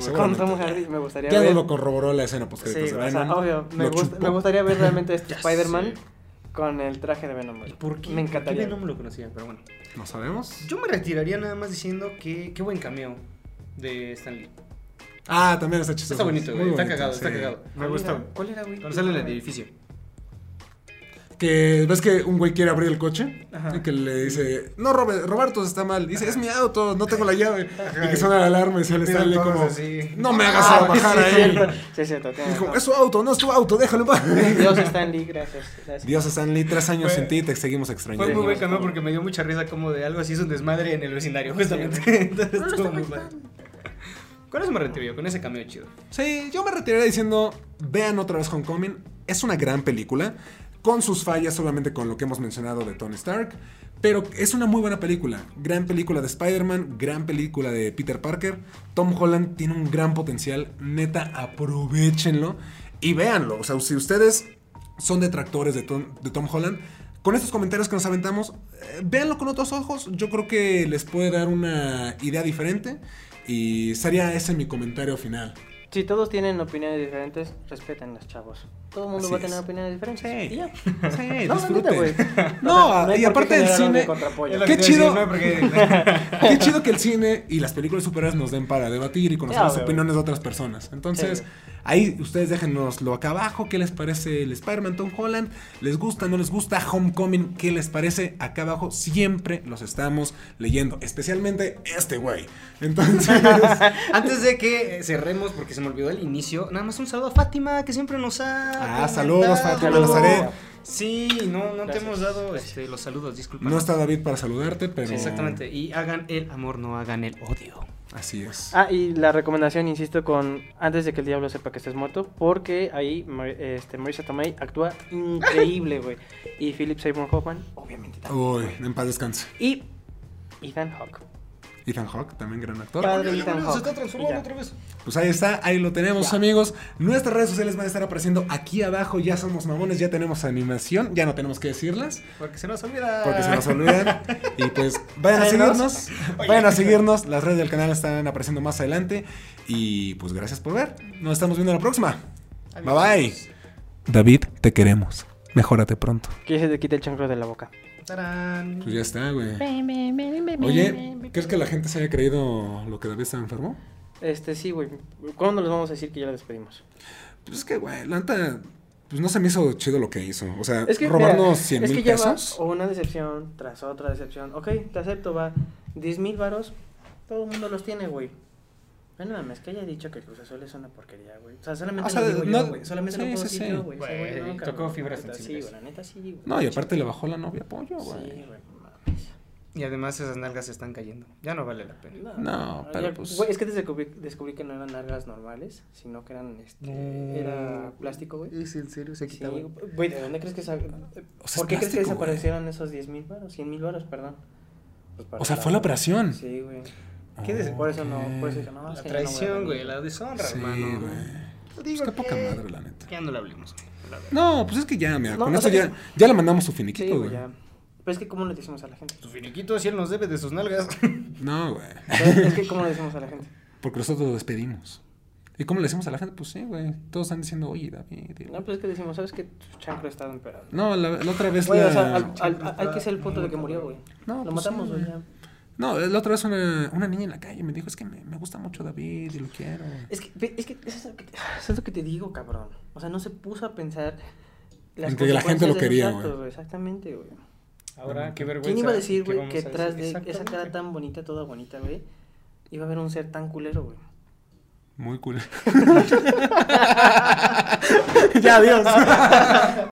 sí, con Tom Hardy me gustaría Ya ver... no lo corroboró la escena post Sí, o sea, Venom. obvio. Me, gust- me gustaría ver realmente este Ya Spider-Man con el traje de Venom, güey. ¿Por qué? Me encantaría. ¿Por qué no me lo conocía? Pero bueno. ¿No sabemos? Yo me retiraría nada más diciendo que qué buen cameo de Stan Lee. Ah, también está chistoso. Está bonito, güey. Está bonito, cagado, está cagado. Me ¿Cuál gustó. era? ¿Cuál era, güey? Cuando sale en el edificio. Que ves que un güey quiere abrir el coche Ajá. y que le dice, no, Robert, Roberto está mal. Dice, es mi auto, no tengo la llave. Y que suena la alarma y sale Miran Stanley todos como, así. no me hagas Ah, bajar sí, a es él. Sí, como, razón. es su auto, no es tu auto, déjalo en paz. Dios Stan Lee, gracias. gracias. Dios Stanley, tres años Fue- sin ti, te seguimos Fue extrañando. muy buen cameo porque me dio mucha risa como de algo así es un desmadre en el vecindario, justamente. Entonces estuvo muy padre. Con eso me retiro yo, con ese cameo chido. Sí, yo me retiraría diciendo, vean otra vez Homecoming. Es una gran película, con sus fallas, obviamente con lo que hemos mencionado de Tony Stark. Pero es una muy buena película. Gran película de Spider-Man, gran película de Peter Parker. Tom Holland tiene un gran potencial. Neta, aprovechenlo y véanlo. O sea, si ustedes son detractores de Tom, Holland, con estos comentarios que nos aventamos, eh, véanlo con otros ojos. Yo creo que les puede dar una idea diferente. Y sería ese mi comentario final. Si todos tienen opiniones diferentes, respétenlas, chavos. Todo el mundo Así va a tener es. opiniones diferentes. Sí. Y ya. Sí, No, neta, güey. No, O sea, hay y aparte del cine, Qué chido. decir, ¿no? Porque- qué chido que el cine y las películas superhéroes nos den para debatir y conocer Ya, las opiniones de otras personas. Entonces, Sí. Ahí ustedes déjenoslo acá abajo. ¿Qué les parece el Spider-Man Tom Holland? ¿Les gusta, no les gusta? Homecoming, ¿qué les parece? Acá abajo siempre los estamos leyendo. Especialmente este güey. Entonces, Antes de que cerremos, porque se me olvidó el inicio, nada más un saludo a Fátima, que siempre nos ha. Ah, saludos. Fátima Nazaret. Sí, no, no te hemos dado este, los saludos, disculpa. no está David para saludarte, pero. Sí, exactamente. Y hagan el amor, no hagan el odio. Así es. Ah, y la recomendación, insisto, con antes de que el diablo sepa que estés muerto, porque ahí este, Marisa Tomei actúa increíble, güey. Y Philip Seymour Hoffman, obviamente también. Uy, en paz descanse. Y Ethan Hawke. Ethan Hawke, también gran actor. Padre Ethan se está transformando otra vez. Pues ahí está, ahí lo tenemos amigos. Nuestras redes sociales van a estar apareciendo aquí abajo. Ya somos mamones, ya tenemos animación, ya no tenemos que decirlas. Porque se nos olvida. Porque se nos olvidan. Y pues vayan a seguirnos. Vayan a seguirnos. Las redes del canal están apareciendo más adelante. Y pues gracias por ver. Nos estamos viendo la próxima. Bye bye. David, te queremos. Mejórate pronto. Que se te quite el chancro de la boca. Tarán. Pues ya está, güey. Oye, ¿crees que la gente se haya creído lo que David estaba enfermo? Este, sí, güey. ¿Cuándo les vamos a decir que ya la despedimos? Pues es que, güey, la neta, pues no se me hizo chido lo que hizo. O sea, Es que, robarnos mira, 100 es mil que lleva pesos. una decepción tras otra decepción. Ok, te acepto, va. 10 mil varos, todo el mundo los tiene, güey. No nada más que haya dicho que Cruz Azul es una porquería, güey. O sea, solamente O sea, lo digo no- yo, güey. Solamente sí, lo puedo sí, decir sí. yo, güey. Güey, no, tocó cabrón, fibras la neta, Sí, sensibles. güey, la neta sí, güey. No, y aparte le bajó la novia pollo, Sí, güey. güey, no mames. Y además esas nalgas se están cayendo. Ya no vale la pena. No, pero ya- pues- Güey, es que descubrí, descubrí que no eran largas normales, sino que eran, este, era plástico, güey. ¿Es en serio? Se Sí, güey, ¿de dónde crees que sa- O sea, ¿Por qué crees que güey. desaparecieron esos 10 mil varos? 100 mil varos, perdón. Pues O sea, fue la operación. Sí, güey. ¿Qué des- Por eso no, por eso no, La traición, güey, la deshonra, Sí, hermano. güey. Pues Digo qué poca que- madre, la neta. Ya no le hablemos, la verdad. No, pues es que ya, mira, No, con esto sea, ya, ya le mandamos su Sí, finiquito, güey, güey. ya. Pero es que, ¿cómo le decimos a la gente? Tu finiquito, si él nos debe de sus nalgas. No, güey. es que, ¿cómo le decimos a la gente? Porque nosotros lo despedimos. ¿Y cómo le decimos a la gente? Pues sí, güey. Todos están diciendo, oye, David. y- No, pues es que decimos, ¿sabes que Tu chancro está empeorado. No, la, la otra vez Güey, la... o sea, al- al- al- hay que ser el punto de que murió, güey. No, Lo pues sí, matamos, güey, güey. No, la otra vez una, una niña en la calle me dijo, es que me, me gusta mucho David y lo quiero. Es que, es que eso es, lo que te, eso es lo que te digo, cabrón. O sea, no se puso a pensar las En que la gente lo quería, güey. Exactamente, güey. Ahora, qué vergüenza. ¿Quién iba a decir, ¿Qué güey, que tras de esa cara tan bonita, toda bonita, güey, iba a haber un ser tan culero, güey? Muy cool. ya, adiós.